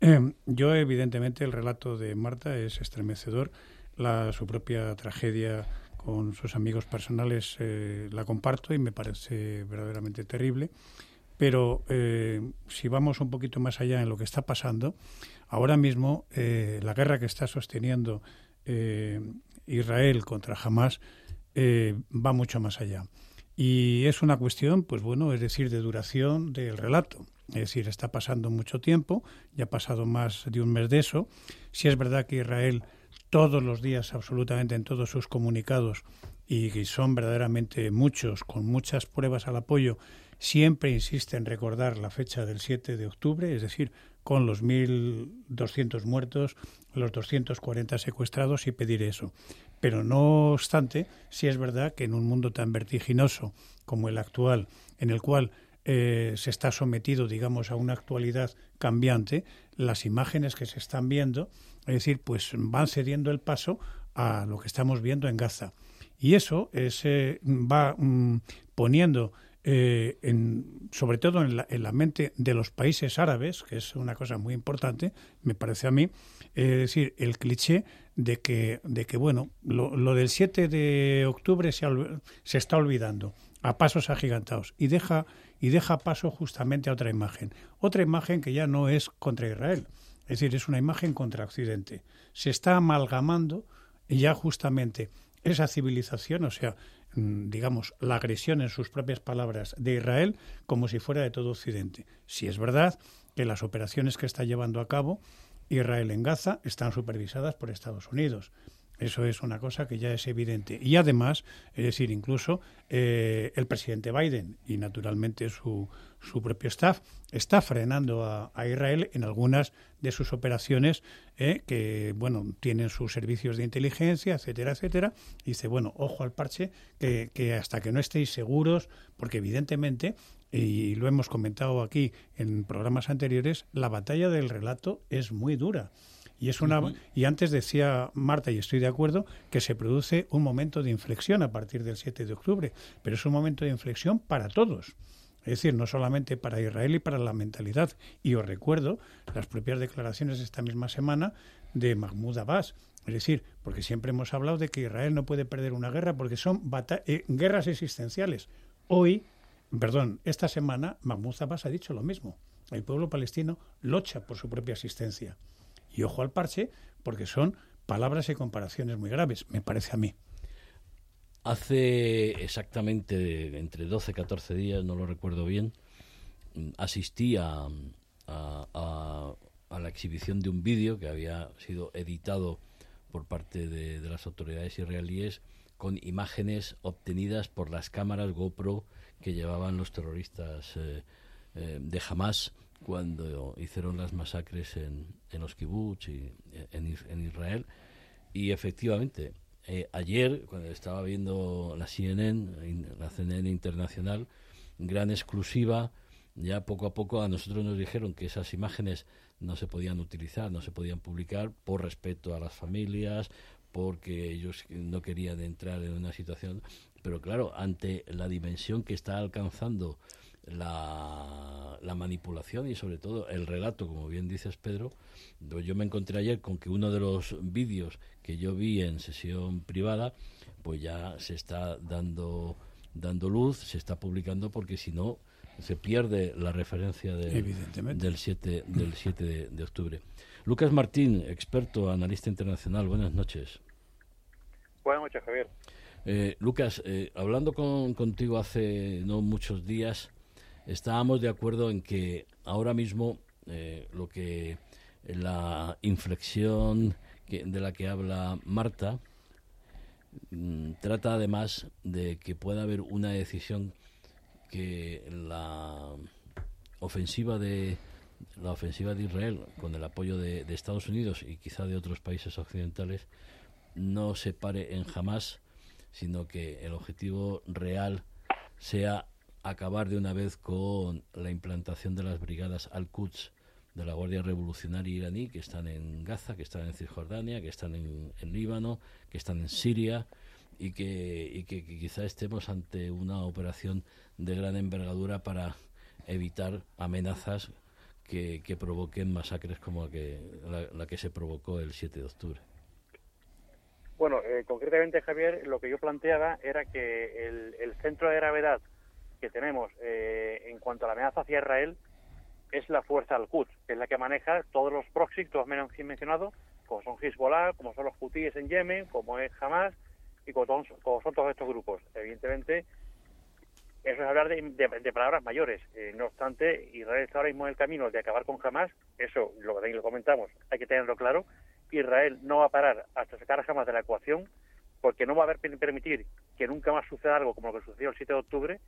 Em, yo, evidentemente, el relato de Marta es estremecedor. La, su propia tragedia con sus amigos personales eh, la comparto y me parece verdaderamente terrible. Pero eh, si vamos un poquito más allá en lo que está pasando, ahora mismo eh, la guerra que está sosteniendo eh, Israel contra Hamas va mucho más allá. Y es una cuestión, pues bueno, es decir, de duración del relato. Es decir, está pasando mucho tiempo, ya ha pasado más de un mes de eso. Si es verdad que Israel todos los días, absolutamente en todos sus comunicados, y son verdaderamente muchos, con muchas pruebas al apoyo, siempre insiste en recordar la fecha del 7 de octubre, es decir, con los 1.200 muertos, los 240 secuestrados y pedir eso. Pero no obstante, sí es verdad que en un mundo tan vertiginoso como el actual, en el cual eh, se está sometido, digamos, a una actualidad cambiante, las imágenes que se están viendo, es decir, pues van cediendo el paso a lo que estamos viendo en Gaza. Y eso eh, va mm, poniendo eh, en, sobre todo en la, mente de los países árabes, que es una cosa muy importante, me parece a mí, es decir, el cliché de que, de que bueno, lo, del 7 de octubre se, se, está olvidando a pasos agigantados y deja, y deja paso justamente a otra imagen, otra imagen que ya no es contra Israel, Es decir, es una imagen contra Occidente. Se está amalgamando ya justamente esa civilización, o sea, digamos, la agresión en sus propias palabras de Israel como si fuera de todo Occidente. Si es verdad que las operaciones que está llevando a cabo Israel en Gaza están supervisadas por Estados Unidos. Eso es una cosa que ya es evidente. Y además, es decir, incluso eh, el presidente Biden y naturalmente su, su propio staff está frenando a, Israel en algunas de sus operaciones eh, que, bueno, tienen sus servicios de inteligencia, etcétera, etcétera. Y dice, bueno, ojo al parche, que, que hasta que no estéis seguros, porque evidentemente y lo hemos comentado aquí en programas anteriores, la batalla del relato es muy dura. Y, es una, y antes decía Marta, y estoy de acuerdo, que se produce un momento de inflexión a partir del 7 de octubre, pero es un momento de inflexión para todos. Es decir, no solamente para Israel y para la mentalidad. Y os recuerdo las propias declaraciones de esta misma semana de Mahmoud Abbas. Es decir, porque siempre hemos hablado de que Israel no puede perder una guerra porque son eh, guerras existenciales. Hoy, perdón, esta semana Mahmoud Abbas ha dicho lo mismo. El pueblo palestino lucha por su propia existencia. Y ojo al parche, porque son palabras y comparaciones muy graves, me parece a mí. Hace exactamente entre 12 y 14 días, no lo recuerdo bien, asistí a, la exhibición de un vídeo que había sido editado por parte de, las autoridades israelíes con imágenes obtenidas por las cámaras GoPro que llevaban los terroristas eh, eh, de Hamas cuando hicieron las masacres en, en los kibbutz y en, Israel. Y efectivamente, eh, ayer, cuando estaba viendo la CNN, la CNN internacional, gran exclusiva, ya poco a poco a nosotros nos dijeron que esas imágenes no se podían utilizar, no se podían publicar por respeto a las familias, porque ellos no querían entrar en una situación. Pero claro, ante la dimensión que está alcanzando la, la, manipulación y sobre todo el relato, como bien dices Pedro, yo me encontré ayer con que uno de los vídeos que yo vi en sesión privada, pues ya se está dando dando luz, se está publicando porque si no se pierde la referencia del 7, del 7 de, octubre. Lucas Martín, experto, analista internacional, buenas noches. Buenas noches, Javier. Eh, Lucas, eh, hablando con, contigo hace no muchos días, estábamos de acuerdo en que ahora mismo eh, lo que la inflexión de la que habla Marta mm, trata además de que pueda haber una decisión que la ofensiva de la ofensiva de Israel con el apoyo de, de Estados Unidos y quizá de otros países occidentales no se pare en jamás sino que el objetivo real sea acabar de una vez con la implantación de las brigadas Al-Quds de la Guardia Revolucionaria iraní que están en Gaza, que están en Cisjordania, que están en, Líbano, que están en Siria y que, y que, quizá estemos ante una operación de gran envergadura para evitar amenazas que, provoquen masacres como la que, se provocó el 7 de octubre. Bueno, eh, concretamente, Javier, lo que yo planteaba era que el, el centro de gravedad que tenemos eh, en cuanto a la amenaza hacia Israel es la fuerza al-Quds, que es la que maneja todos los proxies, todos menos mencionado, como son Hezbollah, como son los Houthis en Yemen, como es Hamas y como, son todos estos grupos. Evidentemente, eso es hablar de, palabras mayores. Eh, no obstante, Israel está ahora mismo en el camino de acabar con Hamas, eso lo, lo comentamos, hay que tenerlo claro. Israel no va a parar hasta sacar a Hamas de la ecuación, porque no va a haber permitir que nunca más suceda algo como lo que sucedió el 7 de octubre,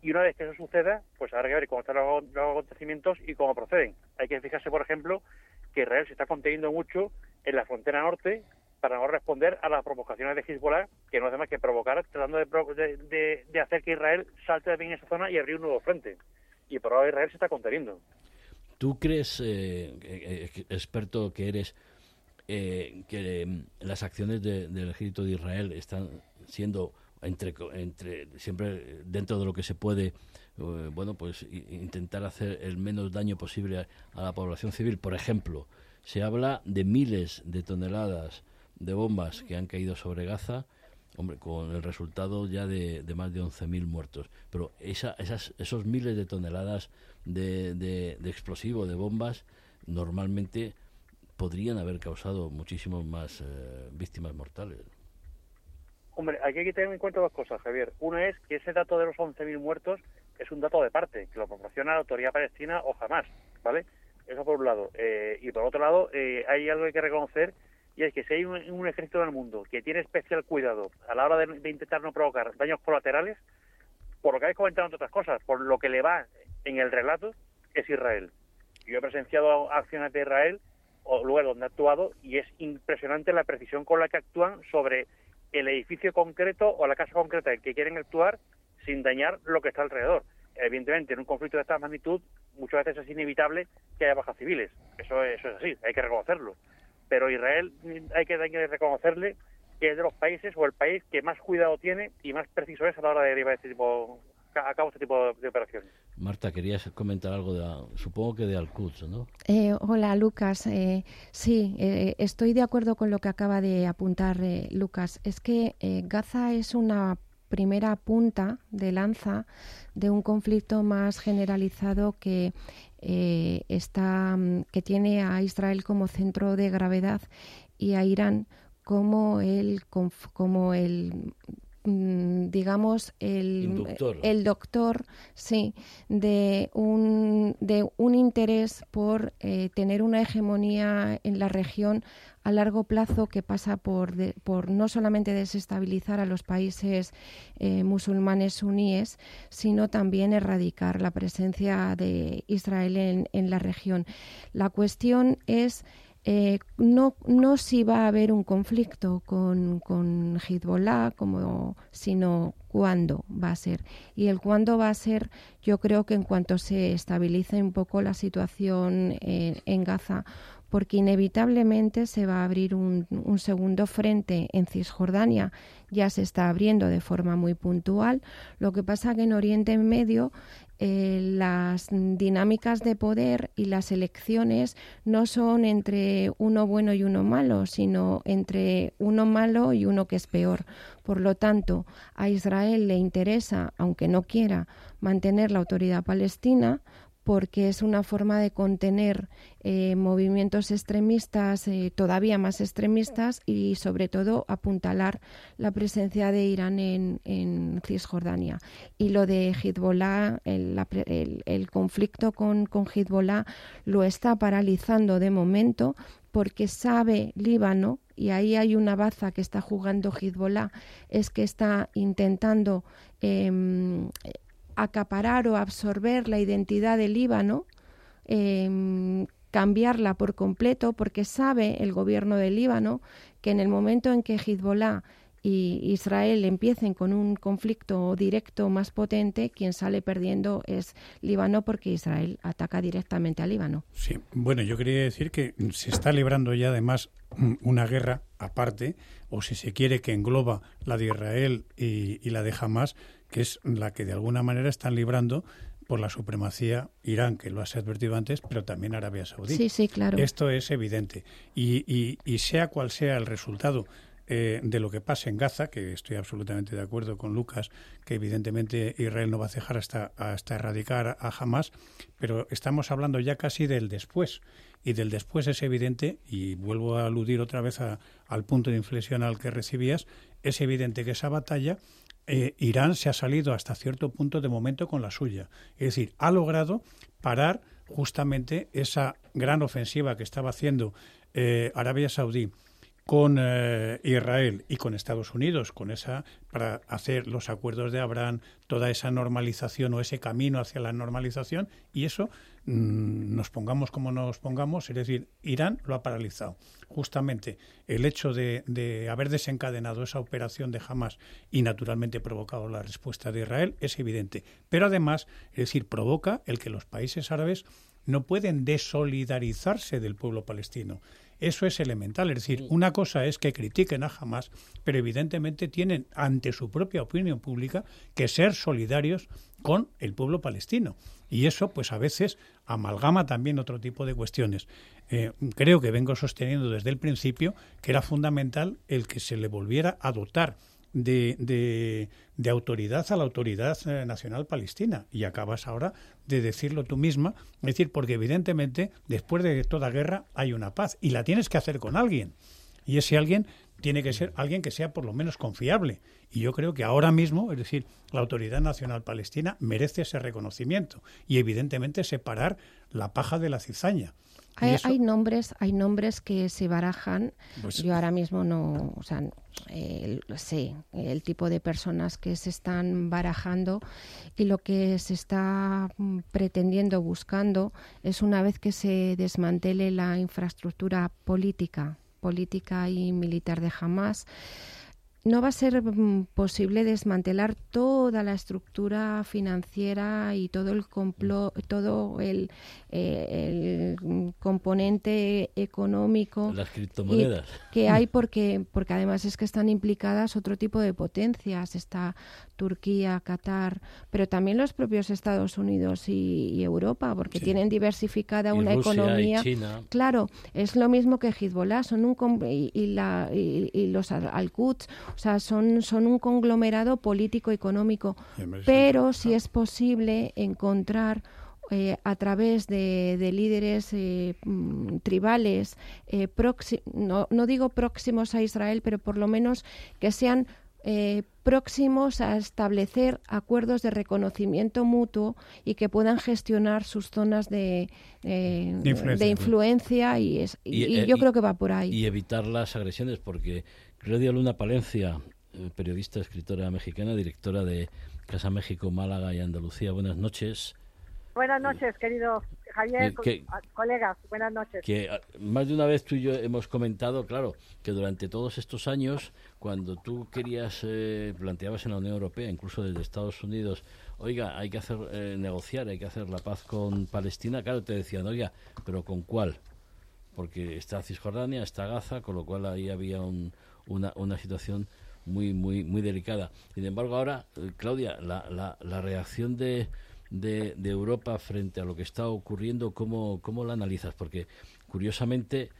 y una vez que eso suceda, pues habrá que ver cómo están los, acontecimientos y cómo proceden. Hay que fijarse, por ejemplo, que Israel se está conteniendo mucho en la frontera norte para no responder a las provocaciones de Hezbollah, que no es más que provocar, tratando de, de, hacer que Israel salte de bien esa zona y abrir un nuevo frente. Y por ahora Israel se está conteniendo. ¿Tú crees, eh, eh, eh, experto que eres, que las acciones del ejército de Israel están siendo entre, entre siempre dentro de lo que se puede eh, bueno pues intentar hacer el menos daño posible a, la población civil por ejemplo se habla de miles de toneladas de bombas que han caído sobre Gaza hombre con el resultado ya de, más de 11.000 muertos pero esa, esas, esos miles de toneladas de, de, de explosivo de bombas normalmente podrían haber causado muchísimas más eh, víctimas mortales. Hombre, hay que tener en cuenta dos cosas, Javier. Una es que ese dato de los 11.000 muertos es un dato de parte, que lo proporciona la autoridad palestina o jamás, ¿vale? Eso por un lado. Eh, y por otro lado, eh, hay algo que hay que reconocer, y es que si hay un, ejército en el mundo que tiene especial cuidado a la hora de, intentar no provocar daños colaterales, por lo que habéis comentado entre otras cosas, por lo que le va en el relato, es Israel. Yo he presenciado acciones de Israel, o lugar donde ha actuado, y es impresionante la precisión con la que actúan sobre el edificio concreto o la casa concreta en que quieren actuar sin dañar lo que está alrededor. Evidentemente, en un conflicto de esta magnitud, muchas veces es inevitable que haya bajas civiles. Eso, eso es así, hay que reconocerlo. Pero Israel hay que, hay que reconocerle que es de los países o el país que más cuidado tiene y más preciso es a la hora de llevar este tipo, a cabo este tipo de operaciones. Marta, querías comentar algo de, supongo que de Al-Quds, ¿no? Eh, hola, Lucas. Eh, sí, eh, estoy de acuerdo con lo que acaba de apuntar Lucas. Es que Gaza es una primera punta de lanza de un conflicto más generalizado que está que tiene a Israel como centro de gravedad y a Irán como el como el Mm, digamos, el, el doctor, sí, de un, de un interés por eh, tener una hegemonía en la región a largo plazo que pasa por, por no solamente desestabilizar a los países eh, musulmanes suníes, sino también erradicar la presencia de Israel en, en la región. La cuestión es eh, no, no si va a haber un conflicto con, con Hezbollah, como, sino cuándo va a ser. Y el cuándo va a ser, yo creo que en cuanto se estabilice un poco la situación eh, en Gaza, porque inevitablemente se va a abrir un, un, segundo frente en Cisjordania. Ya se está abriendo de forma muy puntual. Lo que pasa que en Oriente Medio eh, las dinámicas de poder y las elecciones no son entre uno bueno y uno malo, sino entre uno malo y uno que es peor. Por lo tanto, a Israel le interesa, aunque no quiera, mantener la autoridad palestina porque es una forma de contener eh, movimientos extremistas eh, todavía más extremistas y sobre todo apuntalar la presencia de Irán en, Cisjordania. Y lo de Hezbollah, el, conflicto con, con Hezbollah lo está paralizando de momento porque sabe Líbano, y ahí hay una baza que está jugando Hezbollah, es que está intentando em, acaparar o absorber la identidad del Líbano, em, cambiarla por completo, porque sabe el gobierno del Líbano que en el momento en que Hezbollah y Israel empiecen con un conflicto directo más potente, quien sale perdiendo es Líbano porque Israel ataca directamente al Líbano. Sí, bueno, yo quería decir que se está librando ya además una guerra aparte, o si se quiere que engloba la de Israel y, y la de Hamas, que es la que de alguna manera están librando por la supremacía Irán, que lo has advertido antes, pero también Arabia Saudí. Sí, sí, claro. Esto es evidente. Y, y, sea cual sea el resultado eh, de lo que pase en Gaza, que estoy absolutamente de acuerdo con Lucas, que evidentemente Israel no va a cejar hasta, hasta erradicar a Hamas, pero estamos hablando ya casi del después. Y del después es evidente, y vuelvo a aludir otra vez al punto de inflexión al que recibías, es evidente que esa batalla eh, Irán se ha salido hasta cierto punto de momento con la suya. Es decir, ha logrado parar justamente esa gran ofensiva que estaba haciendo eh, Arabia Saudí con eh, Israel y con Estados Unidos, con esa para hacer los acuerdos de Abraham, toda esa normalización o ese camino hacia la normalización y eso nos pongamos como nos pongamos, es decir, Irán lo ha paralizado. Justamente el hecho de, de haber desencadenado esa operación de Hamas y naturalmente provocado la respuesta de Israel es evidente, pero además, es decir, provoca el que los países árabes no pueden desolidarizarse del pueblo palestino. Eso es elemental. Es decir, una cosa es que critiquen a Hamas, pero evidentemente tienen ante su propia opinión pública que ser solidarios con el pueblo palestino. Y eso, pues a veces, amalgama también otro tipo de cuestiones. Eh, creo que vengo sosteniendo desde el principio que era fundamental el que se le volviera a dotar de, de, autoridad a la autoridad eh, nacional palestina. Y acabas ahora de decirlo tú misma, es decir, porque evidentemente después de toda guerra hay una paz y la tienes que hacer con alguien. Y ese alguien tiene que ser alguien que sea por lo menos confiable. Y yo creo que ahora mismo, es decir, la Autoridad Nacional Palestina merece ese reconocimiento y evidentemente separar la paja de la cizaña. Hay, nombres, hay nombres que se barajan. Pues yo ahora mismo no, o sea, sé el tipo de personas que se están barajando y lo que se está mm, pretendiendo, buscando, es una vez que se desmantele la infraestructura política, política y militar de Hamas no va a ser mm, posible desmantelar toda la estructura financiera y todo el todo el, eh, el componente económico las criptomonedas. que hay porque porque además es que están implicadas otro tipo de potencias. Está Turquía Qatar pero también los propios Estados Unidos y, Europa porque tienen diversificada una economía. Claro es lo mismo que Hezbollah son un y, la y, los Al-Quds o sea, son, son un conglomerado político-económico, pero si es posible encontrar eh, a través de, líderes eh, mm, tribales, eh, no, no, digo próximos a Israel, pero por lo menos que sean próximos a establecer acuerdos de reconocimiento mutuo y que puedan gestionar sus zonas de, de influencia, y, es, y, yo creo que va por ahí. Y evitar las agresiones, porque Claudia Luna Palencia, eh, periodista, escritora mexicana, directora de Casa México, Málaga y Andalucía. Buenas noches. Buenas noches, querido Javier, eh, colegas, buenas noches. Que ah, más de una vez tú y yo hemos comentado, claro, que durante todos estos años, cuando tú querías, eh, planteabas en la Unión Europea, incluso desde Estados Unidos, oiga, hay que hacer negociar, hay que hacer la paz con Palestina, claro, te decían, oiga, pero ¿con cuál? Porque está Cisjordania, está Gaza, con lo cual ahí había un, una, una situación muy, muy, muy delicada. Sin embargo, ahora, eh, Claudia, la, la, la reacción de, de, Europa frente a lo que está ocurriendo, ¿cómo, cómo la analizas? Porque, curiosamente,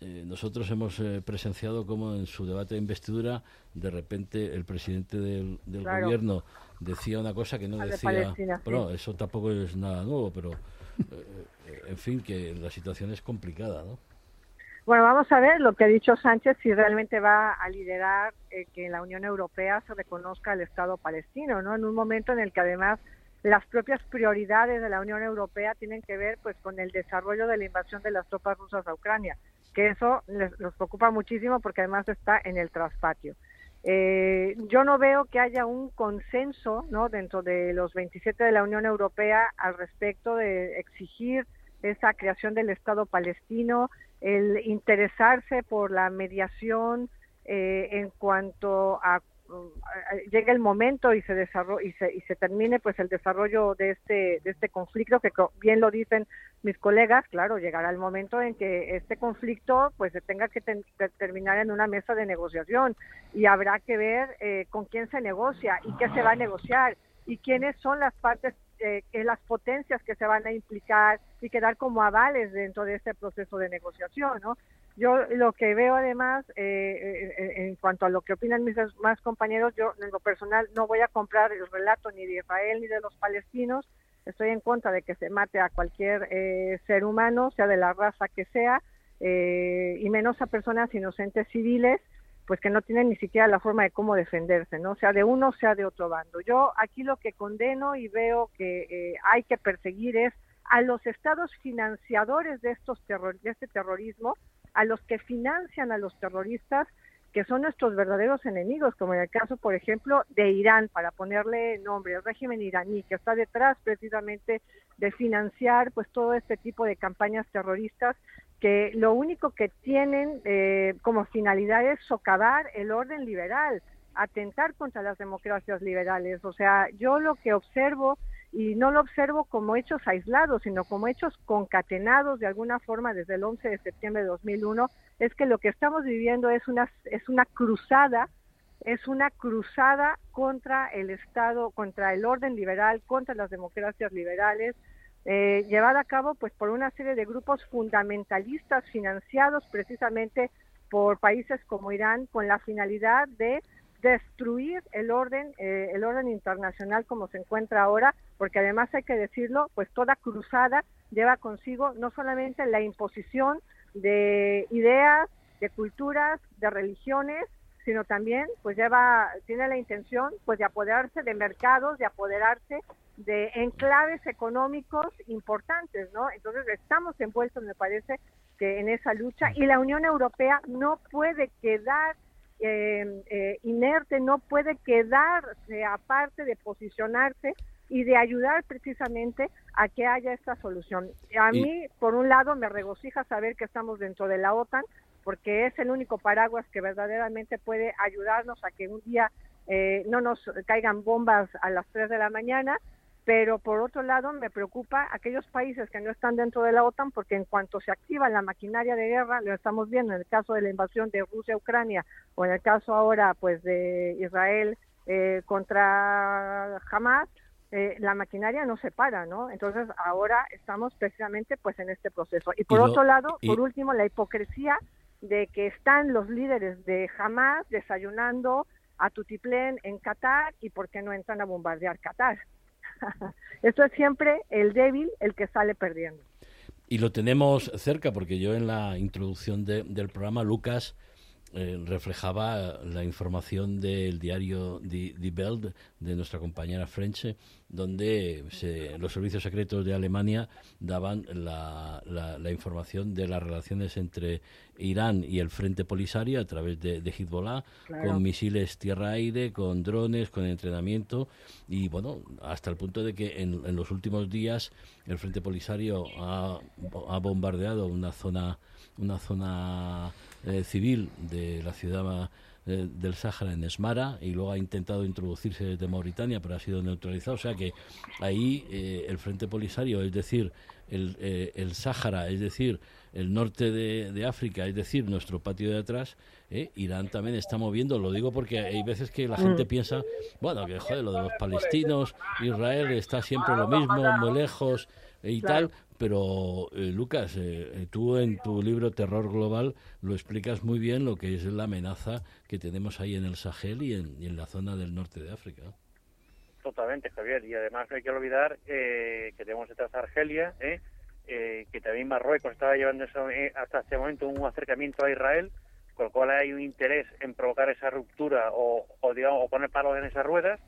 eh, nosotros hemos eh, presenciado como en su debate de investidura, de repente el presidente del, del gobierno decía una cosa que no decía. Bueno, eso tampoco es nada nuevo, pero, en fin, que la situación es complicada, ¿no? Bueno, vamos a ver lo que ha dicho Sánchez, si realmente va a liderar eh, que en la Unión Europea se reconozca el Estado palestino, ¿no? En un momento en el que además las propias prioridades de la Unión Europea tienen que ver pues con el desarrollo de la invasión de las tropas rusas a Ucrania, que eso les, los preocupa muchísimo porque además está en el traspatio. Eh, yo no veo que haya un consenso ¿no? dentro de los 27 de la Unión Europea al respecto de exigir esa creación del Estado palestino, el interesarse por la mediación eh, en cuanto a llegue el momento y se desarrolle y se, y se termine pues el desarrollo de este de este conflicto que bien lo dicen mis colegas claro llegará el momento en que este conflicto pues se tenga que terminar en una mesa de negociación y habrá que ver eh, con quién se negocia y qué se va a negociar y quiénes son las partes eh, las potencias que se van a implicar y quedar como avales dentro de este proceso de negociación, ¿no? Yo lo que veo además, eh, eh, en cuanto a lo que opinan mis más compañeros, yo en lo personal no voy a comprar el relato ni de Israel ni de los palestinos. Estoy en contra de que se mate a cualquier eh, ser humano, sea de la raza que sea, y menos a personas inocentes civiles pues que no tienen ni siquiera la forma de cómo defenderse, ¿no? Sea de uno, sea de otro bando. Yo aquí lo que condeno y veo que eh, hay que perseguir es a los estados financiadores de estos terror de este terrorismo, a los que financian a los terroristas, que son nuestros verdaderos enemigos, como en el caso, por ejemplo, de Irán, para ponerle nombre, el régimen iraní, que está detrás precisamente de financiar pues todo este tipo de campañas terroristas que lo único que tienen eh, como finalidad es socavar el orden liberal, atentar contra las democracias liberales. O sea, yo lo que observo, y no lo observo como hechos aislados, sino como hechos concatenados de alguna forma desde el 11 de septiembre de 2001, es que lo que estamos viviendo es una, es una cruzada, es una cruzada contra el Estado, contra el orden liberal, contra las democracias liberales, eh, llevada a cabo pues por una serie de grupos fundamentalistas financiados precisamente por países como Irán con la finalidad de destruir el orden, eh, el orden internacional como se encuentra ahora, porque además hay que decirlo, pues toda cruzada lleva consigo no solamente la imposición de ideas, de culturas, de religiones, sino también pues lleva tiene la intención pues de apoderarse de mercados, de apoderarse de enclaves económicos importantes, ¿no? Entonces estamos envueltos, me parece, que en esa lucha y la Unión Europea no puede quedar eh, eh, inerte, no puede quedarse aparte de posicionarse y de ayudar precisamente a que haya esta solución. A mí, por un lado, me regocija saber que estamos dentro de la OTAN, porque es el único paraguas que verdaderamente puede ayudarnos a que un día eh, no nos caigan bombas a las 3 de la mañana, pero por otro lado me preocupa aquellos países que no están dentro de la OTAN porque en cuanto se activa la maquinaria de guerra, lo estamos viendo en el caso de la invasión de Rusia a Ucrania o en el caso ahora pues de Israel eh, contra Hamas, eh, la maquinaria no se para, ¿no? Entonces ahora estamos precisamente pues en este proceso. Y por otro lado, por último, la hipocresía de que están los líderes de Hamas desayunando a Tutiplén en Qatar y por qué no entran a bombardear Qatar. Esto es siempre el débil el que sale perdiendo. Y lo tenemos cerca porque yo en la introducción del programa, Lucas eh, reflejaba la información del diario Die, Die Welt de nuestra compañera French, donde los servicios secretos de Alemania daban la, la, información de las relaciones entre Irán y el Frente Polisario a través de, de Hezbollah, con misiles tierra-aire, con drones, con entrenamiento, y bueno, hasta el punto de que en, en los últimos días el Frente Polisario ha, ha bombardeado una zona una zona eh, civil de la ciudad eh, del Sáhara en Esmara y luego ha intentado introducirse desde Mauritania, pero ha sido neutralizado. O sea que ahí eh, el Frente Polisario, es decir, el, el Sáhara, es decir, el norte de, África, es decir, nuestro patio de atrás, Irán también está moviendo. Lo digo porque hay veces que la gente mm. piensa, bueno, que joder, lo de los palestinos, Israel está siempre lo mismo, muy lejos y tal, pero, eh, Lucas, eh, eh, tú en tu libro Terror Global lo explicas muy bien lo que es la amenaza que tenemos ahí en el Sahel y en, la zona del norte de África. Totalmente, Javier. Y además no hay que olvidar que tenemos detrás a Argelia, que también Marruecos estaba llevando hasta este momento un acercamiento a Israel, con lo cual hay un interés en provocar esa ruptura o, digamos, o poner palos en esas ruedas.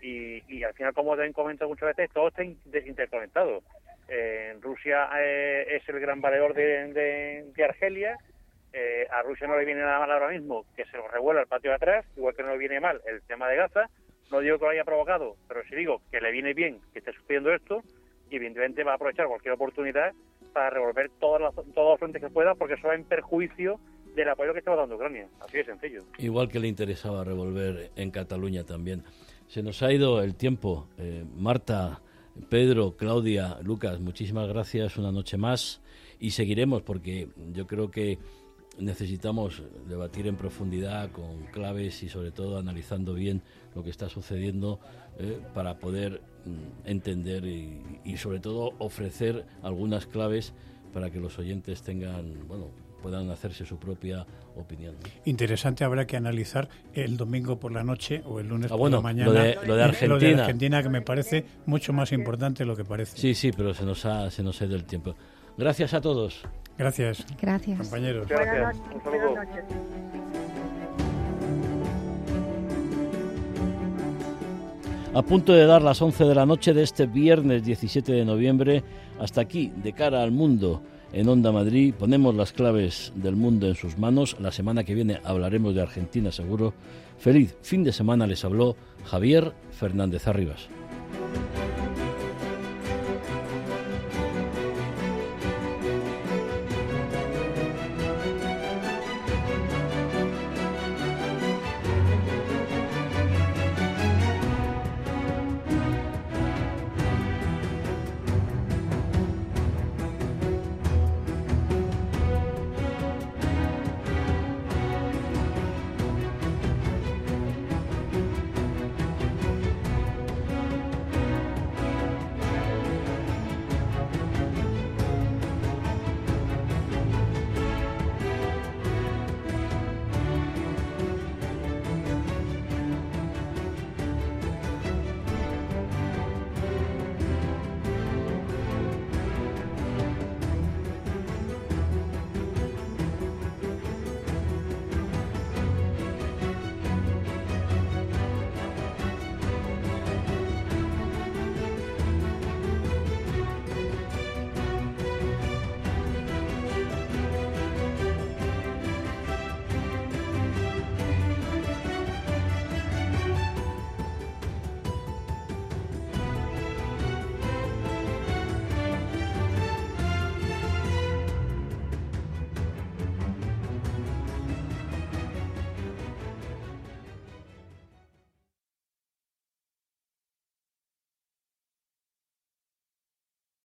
Y, y al final, como también comento muchas veces, todo está interconectado. Eh, Rusia eh, es el gran valedor de, Argelia. Eh, a Rusia no le viene nada mal ahora mismo que se lo revuela el patio de atrás, igual que no le viene mal el tema de Gaza. No digo que lo haya provocado, pero sí digo que le viene bien que esté sucediendo esto y evidentemente va a aprovechar cualquier oportunidad para revolver todas las, frentes que pueda porque eso va en perjuicio del apoyo que está dando Ucrania. Así de sencillo. Igual que le interesaba revolver en Cataluña también. Se nos ha ido el tiempo. Marta, Pedro, Claudia, Lucas, muchísimas gracias una noche más y seguiremos porque yo creo que necesitamos debatir en profundidad con claves y sobre todo analizando bien lo que está sucediendo eh, para poder mm, entender y, sobre todo ofrecer algunas claves para que los oyentes tengan bueno puedan hacerse su propia opinión. Interesante, habrá que analizar el domingo por la noche o el lunes ah, por la mañana. Lo de, lo de Argentina. Lo de Argentina, que me parece mucho más importante de lo que parece. Sí, sí, pero se nos ha, se nos ha ido el tiempo. Gracias a todos. Gracias. Gracias. Compañeros. Buenas noches. A punto de dar las 11 de la noche de este viernes 17 de noviembre, hasta aquí, de cara al mundo en Onda Madrid. Ponemos las claves del mundo en sus manos. La semana que viene hablaremos de Argentina seguro. Feliz fin de semana les habló Javier Fernández Arribas.